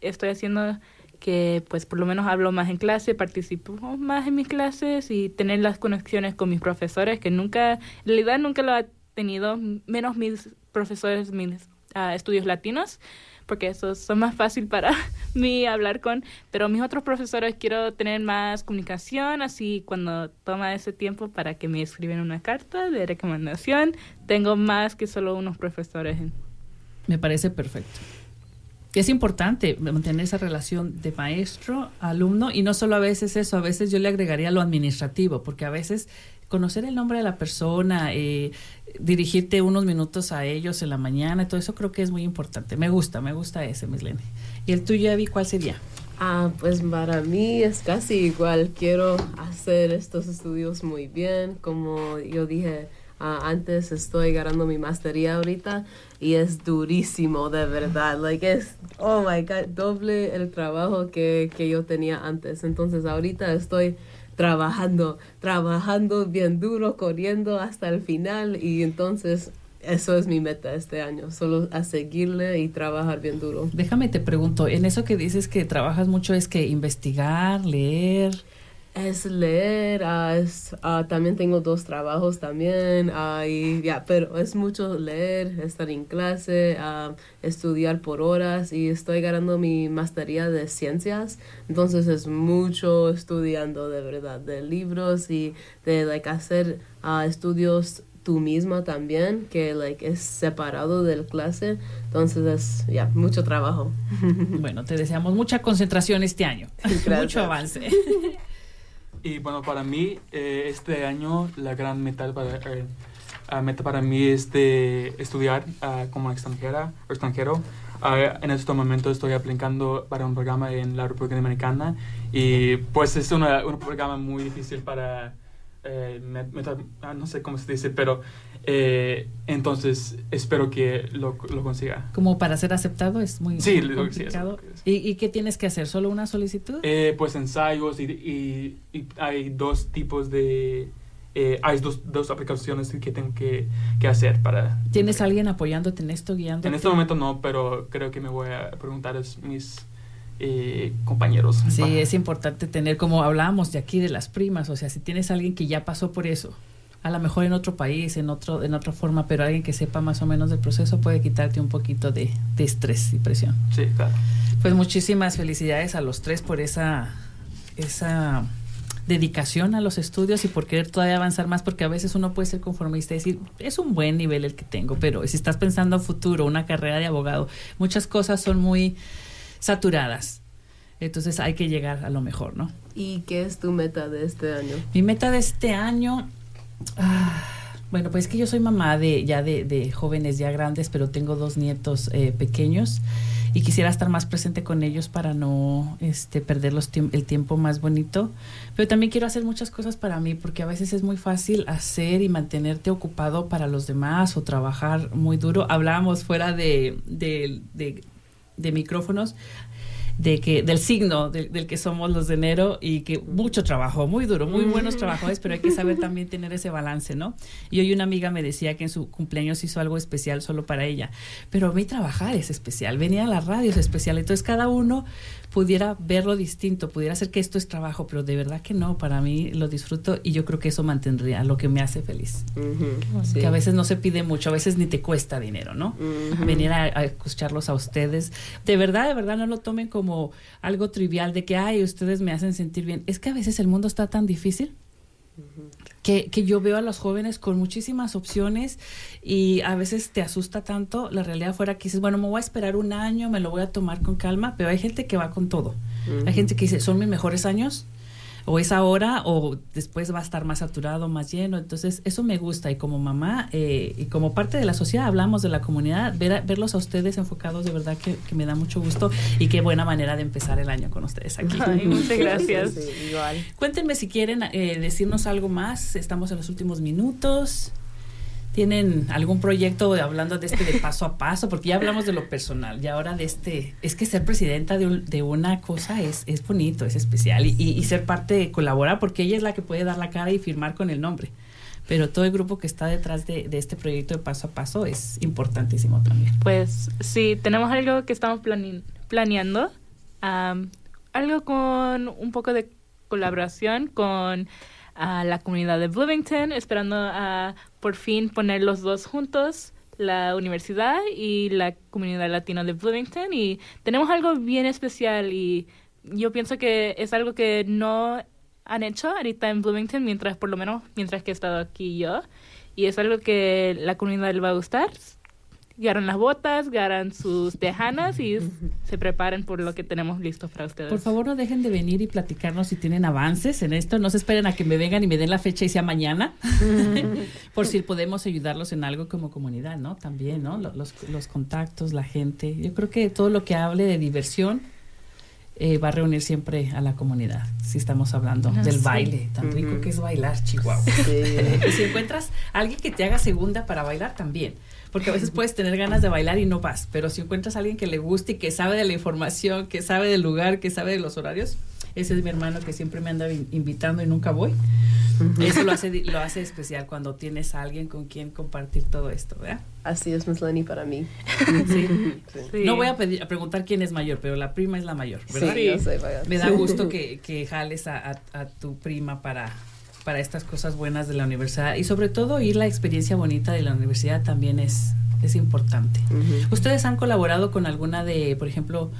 estoy haciendo que pues por lo menos hablo más en clase, participo más en mis clases y tener las conexiones con mis profesores que nunca, en realidad nunca lo he tenido, menos mis profesores, mis ah, estudios latinos, porque esos son más fácil para mí hablar con, pero mis otros profesores quiero tener más comunicación, así cuando toma ese tiempo para que me escriben una carta de recomendación, tengo más que solo unos profesores. Me parece perfecto. Es importante mantener esa relación de maestro, alumno, y no solo a veces eso, a veces yo le agregaría lo administrativo, porque a veces conocer el nombre de la persona, eh, dirigirte unos minutos a ellos en la mañana, todo eso creo que es muy importante. Me gusta, me gusta ese, Miss Lene. ¿Y el tuyo, Evi, cuál sería? Ah, pues para mí es casi igual. Quiero hacer estos estudios muy bien. Como yo dije ah, antes, estoy ganando mi maestría ahorita y es durísimo, de verdad. Like es, oh my God, doble el trabajo que, que yo tenía antes. Entonces ahorita estoy trabajando, trabajando bien duro, corriendo hasta el final y entonces eso es mi meta este año, solo a seguirle y trabajar bien duro. Déjame te pregunto, en eso que dices que trabajas mucho es que investigar, leer. Es leer, ah, es, ah, también tengo dos trabajos también, y ya, pero es mucho leer, estar en clase, estudiar por horas y estoy ganando mi maestría de ciencias, entonces es mucho estudiando de verdad, de libros y de like, hacer estudios tú misma también, que like, es separado del clase, entonces es ya, mucho trabajo. Bueno, te deseamos mucha concentración este año, Gracias. mucho avance. Y bueno, para mí, eh, este año la gran meta para, eh, meta para mí es de estudiar ah, como extranjera o extranjero. Ah, en este momento estoy aplicando para un programa en la República Dominicana y pues es una, un programa muy difícil para, eh, met- meta- ah, no sé cómo se dice, pero eh, entonces espero que lo, lo consiga. Como para ser aceptado es muy Sí, sí, complicado. lo que. ¿Y, y qué tienes que hacer? ¿Solo una solicitud? Eh, pues ensayos y, y- y hay dos tipos de... eh, hay dos, dos aplicaciones que tengo que, que hacer para... ¿Tienes alguien apoyándote en esto, guiándote? En este momento no, pero creo que me voy a preguntar a mis eh, compañeros. Sí, para- es importante tener, como hablábamos de aquí, de las primas, o sea, si tienes alguien que ya pasó por eso, a lo mejor en otro país, en otro en otra forma, pero alguien que sepa más o menos del proceso puede quitarte un poquito de, de estrés y presión. Sí, claro. Pues muchísimas felicidades a los tres por esa, esa dedicación a los estudios y por querer todavía avanzar más, porque a veces uno puede ser conformista y decir, es un buen nivel el que tengo, pero si estás pensando a futuro, una carrera de abogado, muchas cosas son muy saturadas. Entonces hay que llegar a lo mejor, ¿no? ¿Y qué es tu meta de este año? Mi meta de este año, ah, bueno, pues es que yo soy mamá de ya de, de jóvenes ya grandes, pero tengo dos nietos eh, pequeños y quisiera estar más presente con ellos para no este, perder los el tiempo más bonito. Pero también quiero hacer muchas cosas para mí porque a veces es muy fácil hacer y mantenerte ocupado para los demás o trabajar muy duro. Hablábamos fuera de, de, de- de micrófonos de que del signo del, del que somos los de enero y que mucho trabajo, muy duro, muy buenos trabajadores, pero hay que saber también tener ese balance, ¿no? Y hoy una amiga me decía que en su cumpleaños hizo algo especial solo para ella, pero a mí trabajar es especial, venir a la radio es especial, entonces cada uno pudiera verlo distinto, pudiera ser que esto es trabajo, pero de verdad que no, para mí lo disfruto y yo creo que eso mantendría lo que me hace feliz. Sí. Que a veces no se pide mucho, a veces ni te cuesta dinero, ¿no? Venir a, a escucharlos a ustedes. De verdad, de verdad, no lo tomen como algo trivial de que, ay, ustedes me hacen sentir bien. Es que a veces el mundo está tan difícil que, que yo veo a los jóvenes con muchísimas opciones y a veces te asusta tanto la realidad fuera que dices, bueno, me voy a esperar un año, me lo voy a tomar con calma, pero hay gente que va con todo. Hay gente que dice, son mis mejores años, o es ahora, o después va a estar más saturado, más lleno. Entonces, eso me gusta. Y como mamá eh, y como parte de la sociedad, hablamos de la comunidad, ver a- verlos a ustedes enfocados, de verdad que, que me da mucho gusto y qué buena manera de empezar el año con ustedes aquí. Ay, muchas gracias. Sí, igual. Cuéntenme si quieren eh, decirnos algo más. Estamos en los últimos minutos. ¿Tienen algún proyecto hablando de este de paso a paso? Porque ya hablamos de lo personal y ahora de este. Es que ser presidenta de, un- de una cosa es, es bonito, es especial. Y, y- y ser parte de colaborar, porque ella es la que puede dar la cara y firmar con el nombre. Pero todo el grupo que está detrás de, de este proyecto de paso a paso es importantísimo también. Pues sí, tenemos algo que estamos plane- planeando, am, algo con un poco de colaboración con ah, la comunidad de Bloomington, esperando a por fin poner los dos juntos, la universidad y la comunidad latina de Bloomington. Y tenemos algo bien especial y yo pienso que es algo que no han hecho ahorita en Bloomington, mientras por lo menos mientras que he estado aquí yo. Y es algo que la comunidad le va a gustar agarran las botas, agarran sus tejanas y se preparan por lo que tenemos listo para ustedes. Por favor, no dejen de venir y platicarnos si tienen avances en esto. No se esperen a que me vengan y me den la fecha y sea mañana. Por si podemos ayudarlos en algo como comunidad, ¿no? También, ¿no? Lo- Los, los contactos, la gente. Yo creo que todo lo que hable de diversión eh, va a reunir siempre a la comunidad. Si estamos hablando Ah, del sí. baile, tan rico que es bailar, Chihuahua. Sí. Y si encuentras a alguien que te haga segunda para bailar, también. Porque a veces puedes tener ganas de bailar y no vas. Pero si encuentras a alguien que le guste y que sabe de la información, que sabe del lugar, que sabe de los horarios, ese es mi hermano que siempre me anda in- invitando y nunca voy. Eso lo hace, di- lo hace especial cuando tienes a alguien con quien compartir todo esto, ¿verdad? Así es Miss Lenny para mí. Sí. Sí. Sí. No voy a, pedir, a preguntar quién es mayor, pero la prima es la mayor, ¿verdad? Sí, yo vaya. Me da gusto que, que jales a, a- a tu prima para, para estas cosas buenas de la universidad y sobre todo ir la experiencia bonita de la universidad también es, es importante. ¿Ustedes han colaborado con alguna de, por ejemplo,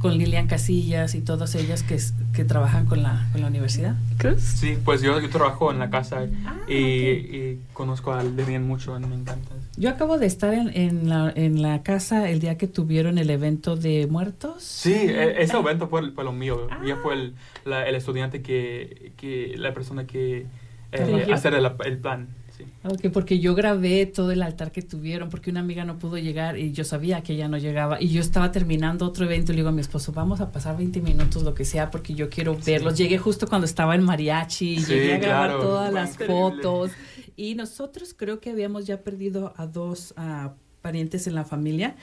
con Lilian Casillas y todas ellas que, que trabajan con la, con la universidad? Cruz. Sí, pues yo, yo trabajo en la casa Ah, y, y conozco a Lilian mucho, me encanta. Yo acabo de estar en, en, la, en la casa el día que tuvieron el evento de muertos. Sí, e- ese evento fue, fue lo mío. Ah. Ella fue el, la- el estudiante que, que, la persona que eh, hacer el, el plan. Sí. Ok, porque yo grabé todo el altar que tuvieron, porque una amiga no pudo llegar y yo sabía que ella no llegaba. Y yo estaba terminando otro evento y le digo a mi esposo, vamos a pasar 20 minutos, lo que sea, porque yo quiero verlos. Llegué justo cuando estaba en mariachi, Sí, llegué a grabar claro, todas las increíble. fotos. Y nosotros creo que habíamos ya perdido a dos ah, parientes en la familia.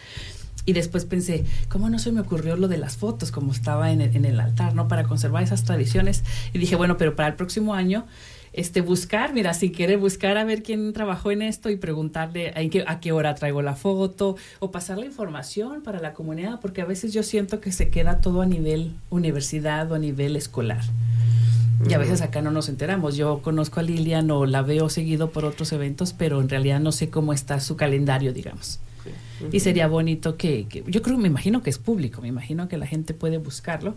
Y después pensé, ¿cómo no se me ocurrió lo de las fotos como estaba en el, en el altar, ¿no? Para conservar esas tradiciones. Y dije, bueno, pero para el próximo año, este, buscar, mira, si quiere buscar a ver quién trabajó en esto y preguntarle a qué, a qué hora traigo la foto o pasar la información para la comunidad, porque a veces yo siento que se queda todo a nivel universidad o a nivel escolar. Y a veces acá no nos enteramos. Yo conozco a Lilian o la veo seguido por otros eventos, pero en realidad no sé cómo está su calendario, digamos. Y sería bonito que, que- yo creo, me imagino que es público, me imagino que la gente puede buscarlo.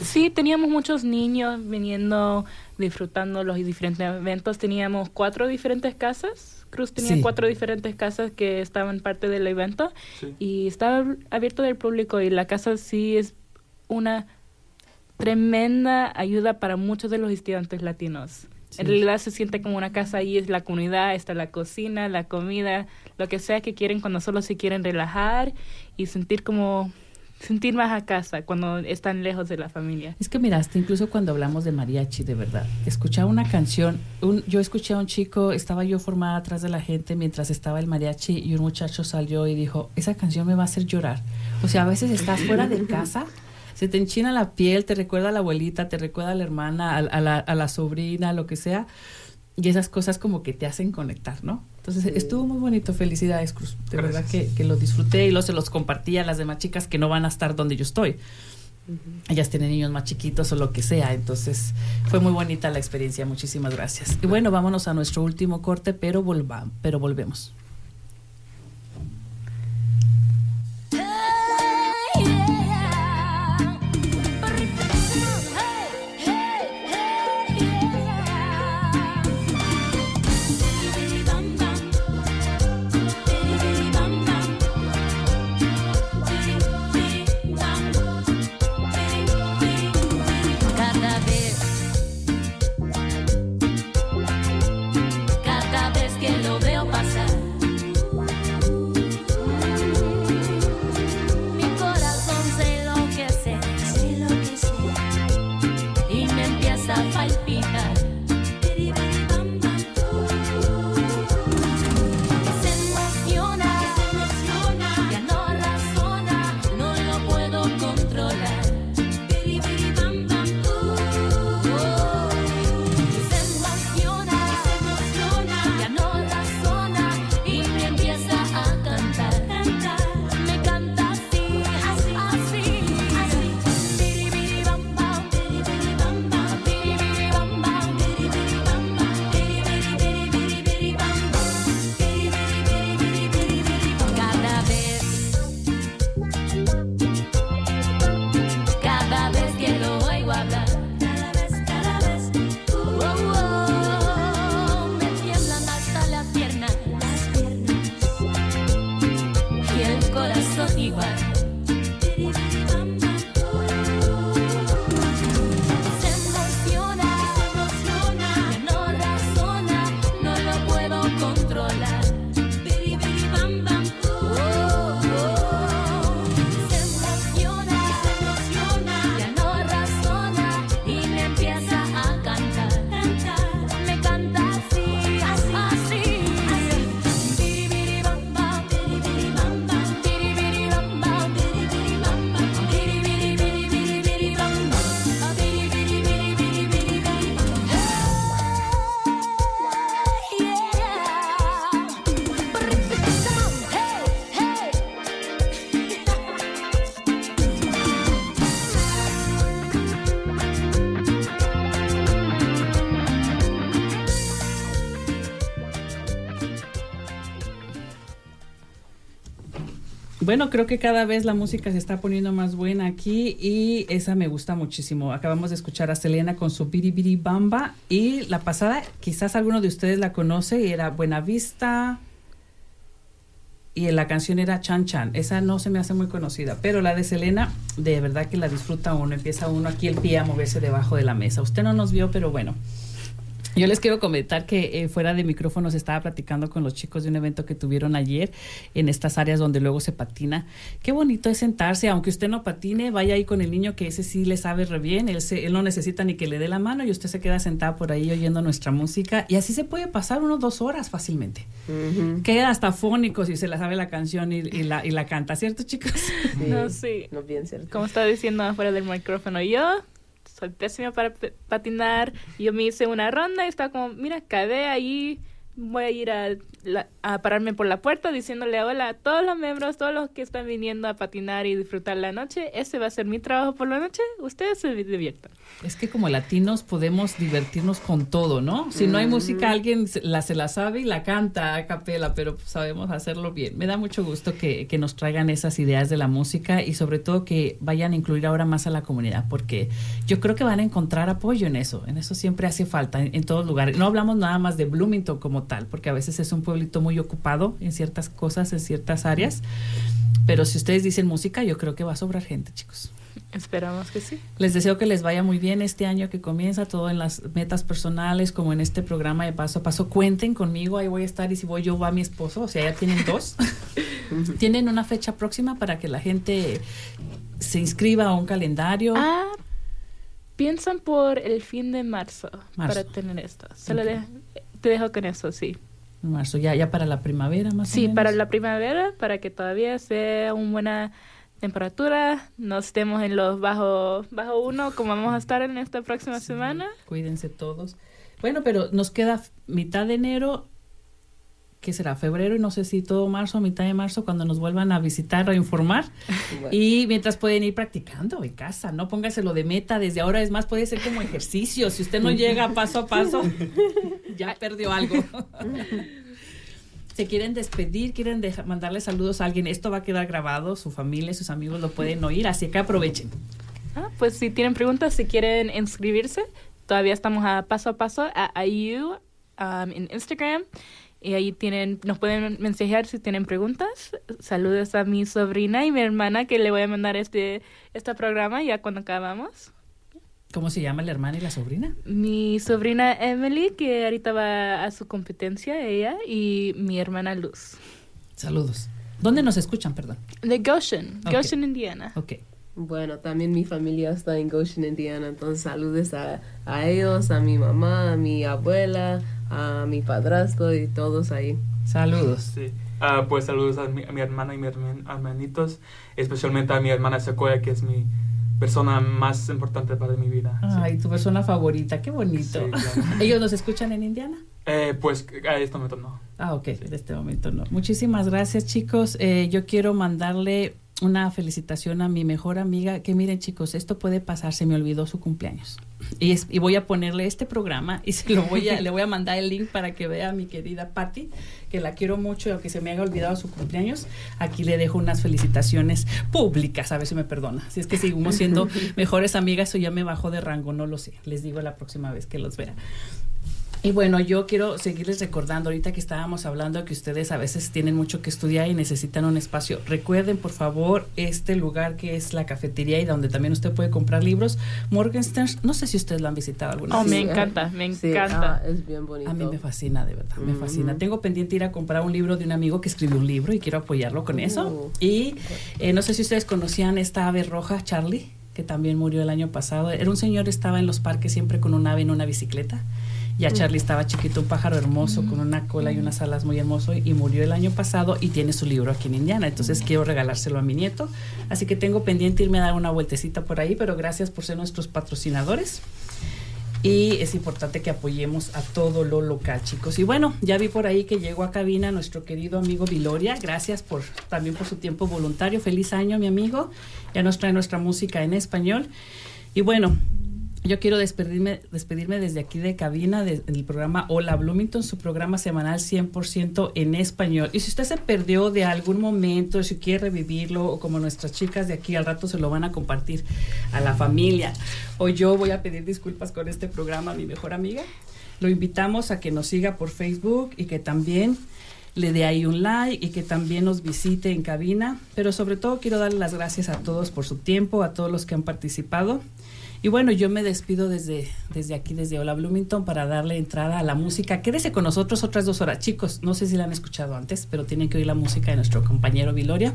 Sí, teníamos muchos niños viniendo, disfrutando los diferentes eventos. Teníamos cuatro diferentes casas. Cruz tenía Sí. cuatro diferentes casas que estaban parte del evento sí. y estaba abierto del público y la casa sí es una tremenda ayuda para muchos de los estudiantes latinos. Sí. En realidad se siente como una casa ahí, es la comunidad, está la cocina, la comida, lo que sea que quieren cuando solo se quieren relajar y sentir como sentir más a casa cuando están lejos de la familia. Es que miraste, incluso cuando hablamos de mariachi, de verdad, escuchaba una canción, un, yo escuché a un chico, estaba yo formada atrás de la gente mientras estaba el mariachi y un muchacho salió y dijo, esa canción me va a hacer llorar. O sea, a veces estás fuera de casa, se te enchina la piel, te recuerda a la abuelita, te recuerda a la hermana, a, a la, a la sobrina, lo que sea, y esas cosas como que te hacen conectar, ¿no? Entonces estuvo muy bonito, felicidades Cruz, de verdad que, que lo disfruté y lo se los compartí a las demás chicas que no van a estar donde yo estoy. Ellas tienen niños más chiquitos o lo que sea, entonces fue muy bonita la experiencia, muchísimas gracias. Y bueno, vámonos a nuestro último corte, pero, volva, pero volvemos. Bueno, creo que cada vez la música se está poniendo más buena aquí y esa me gusta muchísimo. Acabamos de escuchar a Selena con su Biri Bamba y la pasada, quizás alguno de ustedes la conoce, y era Buena Vista y la canción era Chan Chan. Esa no se me hace muy conocida, pero la de Selena, de verdad que la disfruta uno. Empieza uno aquí el pie a moverse debajo de la mesa. Usted no nos vio, pero bueno. Yo les quiero comentar que eh, fuera de micrófonos estaba platicando con los chicos de un evento que tuvieron ayer en estas áreas donde luego se patina. Qué bonito es sentarse, aunque usted no patine, vaya ahí con el niño que ese sí le sabe re bien, él, se- él no necesita ni que le dé la mano y usted se queda sentada por ahí oyendo nuestra música y así se puede pasar unos dos horas fácilmente. Queda hasta fónico si se la sabe la canción y, y la, y la canta, ¿cierto chicos? No, sí. No bien cierto. Como estaba diciendo afuera del micrófono, yo soy pésima para patinar. Yo me hice una ronda y estaba como, mira, quedé ahí. Voy a ir a, la- a pararme por la puerta diciéndole hola a todos los miembros, todos los que están viniendo a patinar y disfrutar la noche. Ese va a ser mi trabajo por la noche. Ustedes se diviertan. Es que como latinos podemos divertirnos con todo, ¿no? Si no hay música, alguien se la, se la sabe y la canta a capela, pero sabemos hacerlo bien. Me da mucho gusto que, que nos traigan esas ideas de la música y sobre todo que vayan a incluir ahora más a la comunidad, porque yo creo que van a encontrar apoyo en eso. En eso siempre hace falta, en, en todos lugares. No hablamos nada más de Bloomington como tal, porque a veces es un pueblito muy ocupado en ciertas cosas, en ciertas áreas. Pero si ustedes dicen música, yo creo que va a sobrar gente, chicos. Esperamos que sí. Les deseo que les vaya muy bien este año que comienza, todo en las metas personales, como en este programa de paso a paso. Cuenten conmigo, ahí voy a estar y si voy yo va mi esposo, o sea, ya tienen dos. tienen una fecha próxima para que la gente se inscriba a un calendario. Ah, piensan por el fin de marzo, Marzo. para tener esto. Solo de- te dejo con eso, sí. Marzo, ya, ya para la primavera más o Sí, menos. para la primavera, para que todavía sea una buena temperatura, no estemos en los bajo, bajo uno como vamos a estar en esta próxima semana. Cuídense todos. Bueno, pero nos queda mitad de enero, que será febrero y no sé si todo marzo, mitad de marzo, cuando nos vuelvan a visitar o informar. Bueno. Y mientras pueden ir practicando en casa, no póngaselo de meta desde ahora, es más, puede ser como ejercicio. Si usted no llega paso a paso, ya perdió algo. Se quieren despedir, quieren deja- mandarle saludos a alguien, esto va a quedar grabado, su familia, sus amigos lo pueden oír, así que aprovechen. Ah, pues si tienen preguntas, si quieren inscribirse, todavía estamos a paso a paso a IU um, en Instagram. Y ahí tienen, nos pueden mensajear si tienen preguntas. Saludos a mi sobrina y mi hermana que le voy a mandar este, este programa ya cuando acabamos. ¿Cómo se llama la hermana y la sobrina? Mi sobrina Emily, que ahorita va a su competencia, ella, y mi hermana Luz. Saludos. ¿Dónde nos escuchan, perdón? De Goshen, Ok. Goshen, Indiana. Ok. Bueno, también mi familia está en Goshen, Indiana, entonces saludos a, a ellos, a mi mamá, a mi abuela, a mi padrastro y todos ahí. Saludos. Sí. Ah, pues saludos a mi, a mi hermana y mis herman- hermanitos, especialmente a mi hermana Sequoia, que es mi persona más importante para mi vida. Sí. Ay, tu persona favorita, qué bonito. Sí, claro. ¿Ellos nos escuchan en Indiana? Eh, pues a este momento no. Ah, ok, de este momento no. Muchísimas gracias, chicos. Eh, yo quiero mandarle una felicitación a mi mejor amiga, que miren, chicos, esto puede pasar, se me olvidó su cumpleaños. Y, es- y voy a ponerle este programa y se lo voy a, le voy a mandar el link para que vea a mi querida Patty, que la quiero mucho y aunque se me haya olvidado su cumpleaños, aquí le dejo unas felicitaciones públicas, a ver si me perdona. Si es que seguimos siendo mejores amigas o ya me bajo de rango, no lo sé. Les digo la próxima vez que los vea. Y bueno, yo quiero seguirles recordando ahorita que estábamos hablando que ustedes a veces tienen mucho que estudiar y necesitan un espacio. Recuerden, por favor, este lugar que es la cafetería y donde también usted puede comprar libros. Morgenstern, no sé si ustedes lo han visitado alguna Oh, vez. me Sí, encanta, me Sí, encanta. ah, es bien bonito. A mí me fascina, de verdad, me fascina. Tengo pendiente ir a comprar un libro de un amigo que escribió un libro y quiero apoyarlo con eso. Uh. Y eh, no sé si ustedes conocían esta ave roja, Charlie, que también murió el año pasado. Era un señor, estaba en los parques siempre con un ave en una bicicleta. Ya Charlie estaba chiquito, un pájaro hermoso, con una cola y unas alas muy hermoso, y murió el año pasado y tiene su libro aquí en Indiana. Entonces quiero regalárselo a mi nieto. Así que tengo pendiente irme a dar una vueltecita por ahí, pero gracias por ser nuestros patrocinadores. Y es importante que apoyemos a todo lo local, chicos. Y bueno, ya vi por ahí que llegó a cabina nuestro querido amigo Viloria. Gracias por también por su tiempo voluntario. Feliz año, mi amigo. Ya nos trae nuestra música en español. Y bueno, yo quiero despedirme, despedirme desde aquí de cabina de- del programa Hola Bloomington, su programa semanal 100% en español. Y si usted se perdió de algún momento, si quiere revivirlo, o como nuestras chicas de aquí al rato se lo van a compartir a la familia, o yo voy a pedir disculpas con este programa a mi mejor amiga, lo invitamos a que nos siga por Facebook y que también le dé ahí un like y que también nos visite en cabina. Pero sobre todo quiero darle las gracias a todos por su tiempo, a todos los que han participado. Y bueno, yo me despido desde, desde aquí, desde Hola Bloomington, para darle entrada a la música. Quédese con nosotros otras dos horas. Chicos, no sé si la han escuchado antes, pero tienen que oír la música de nuestro compañero Viloria.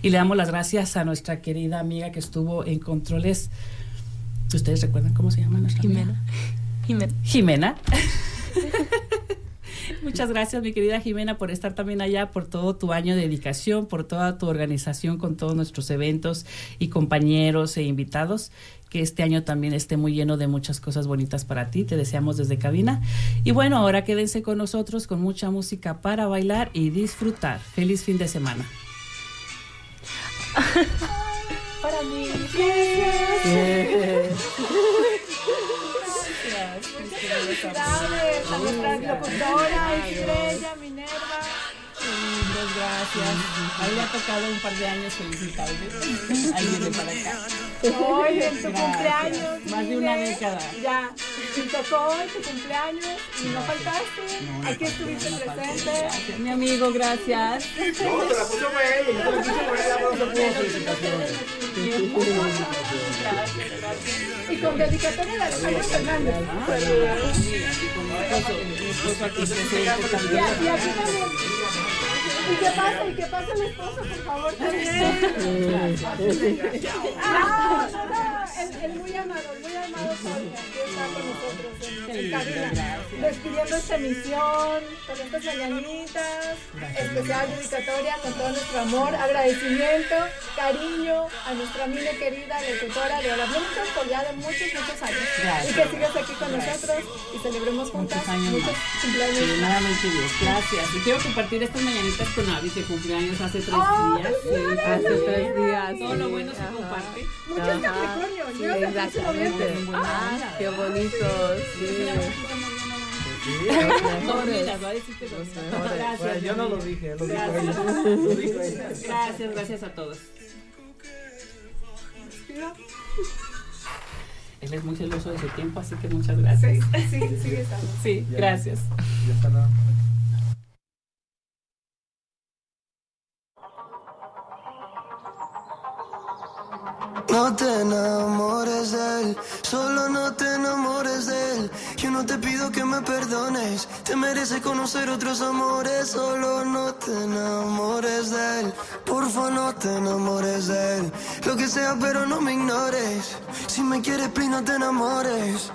Y le damos las gracias a nuestra querida amiga que estuvo en controles. ¿Ustedes recuerdan cómo se llama nuestra amiga? Jimena. Jimena. Muchas gracias, mi querida Jimena, por estar también allá, por todo tu año de dedicación, por toda tu organización con todos nuestros eventos y compañeros e invitados. Que este año también esté muy lleno de muchas cosas bonitas para ti. Te deseamos desde cabina. Y bueno, ahora quédense con nosotros con mucha música para bailar y disfrutar. Feliz fin de semana. Para mí. Felicidades a nuestra locutora, Estrella, Minerva. Muchas gracias. A él le ha tocado un par de años felicitarme. Ahí viene para acá. Hoy en tu Gracias. cumpleaños. Más de una década. Ya. Te tocó hoy tu cumpleaños y no faltaste. No, Aquí estuviste no presente. Gracias, Mi amigo, gracias. No, te la puso te la puedo felicitaciones. Y con dedicatoria de Alejandro Fernández. Mi esposo, mi esposo aquí presente también. Y aquí también. Y que pase, y que pase el esposo, por favor, también. Ah, no, no, el, el muy amado, el muy amado Jorge, aquí está con nosotros en, en cabina, despidiendo esta emisión, con estas mañanitas, especial dedicatoria con todo nuestro amor, agradecimiento, cariño a nuestra amiga querida locutora de Hola Bloomington por ya de muchos, muchos años. Gracias. Y que sigas aquí con nosotros y celebremos juntas Muchos años muchos más. cumpleaños Sí, Dios, gracias. Y quiero compartir estas mañanitas con Avi, que cumpleaños hace tres ¡Ah, días. felicidades! Hace tres días. Todo lo bueno se comparte. Muchos. Capricornio, Sí, exactamente. Ah, Qué bonito, sí. Yo no lo dije, lo dijo Gracias. ella. Lo dijo ella. Gracias, gracias a todos. Él es muy celoso de su tiempo, así que muchas gracias. Sí, sí, estamos. Sí, Ya. gracias. Ya está nada No te enamores de él, solo no te enamores de él. Yo no te pido que me perdones, te mereces conocer otros amores, solo no te enamores de él. Porfa, no te enamores de él. Lo que sea, pero no me ignores. Si me quieres, please, no te enamores.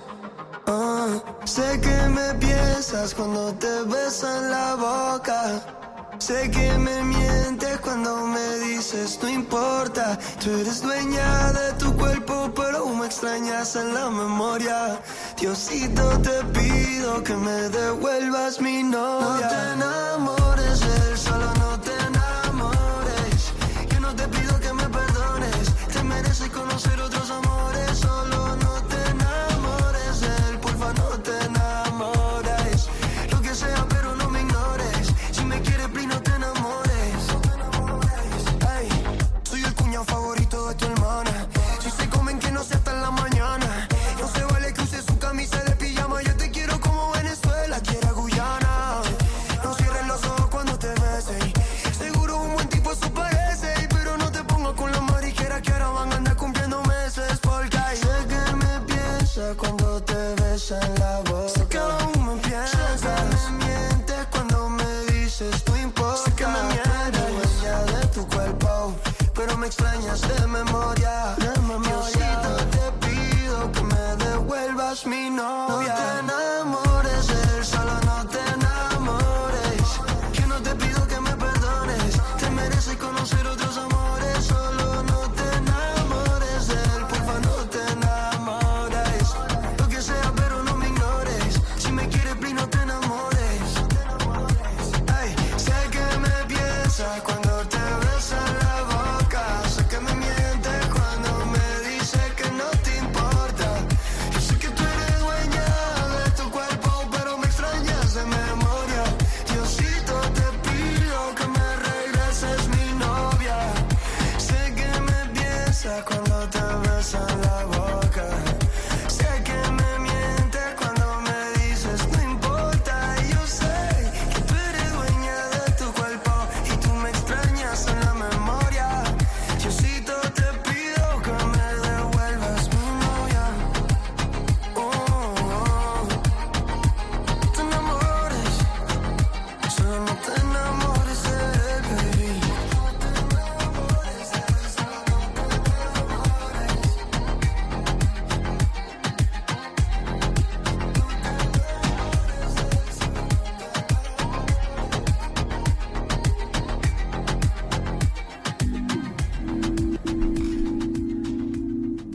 Ah, sé que me piensas cuando te beso en la boca. Sé que me mientes cuando me dices no importa. Tú eres dueña de tu cuerpo, pero me extrañas en la memoria. Diosito, te pido que me devuelvas mi novia. No te enamores de extrañas. De memoria.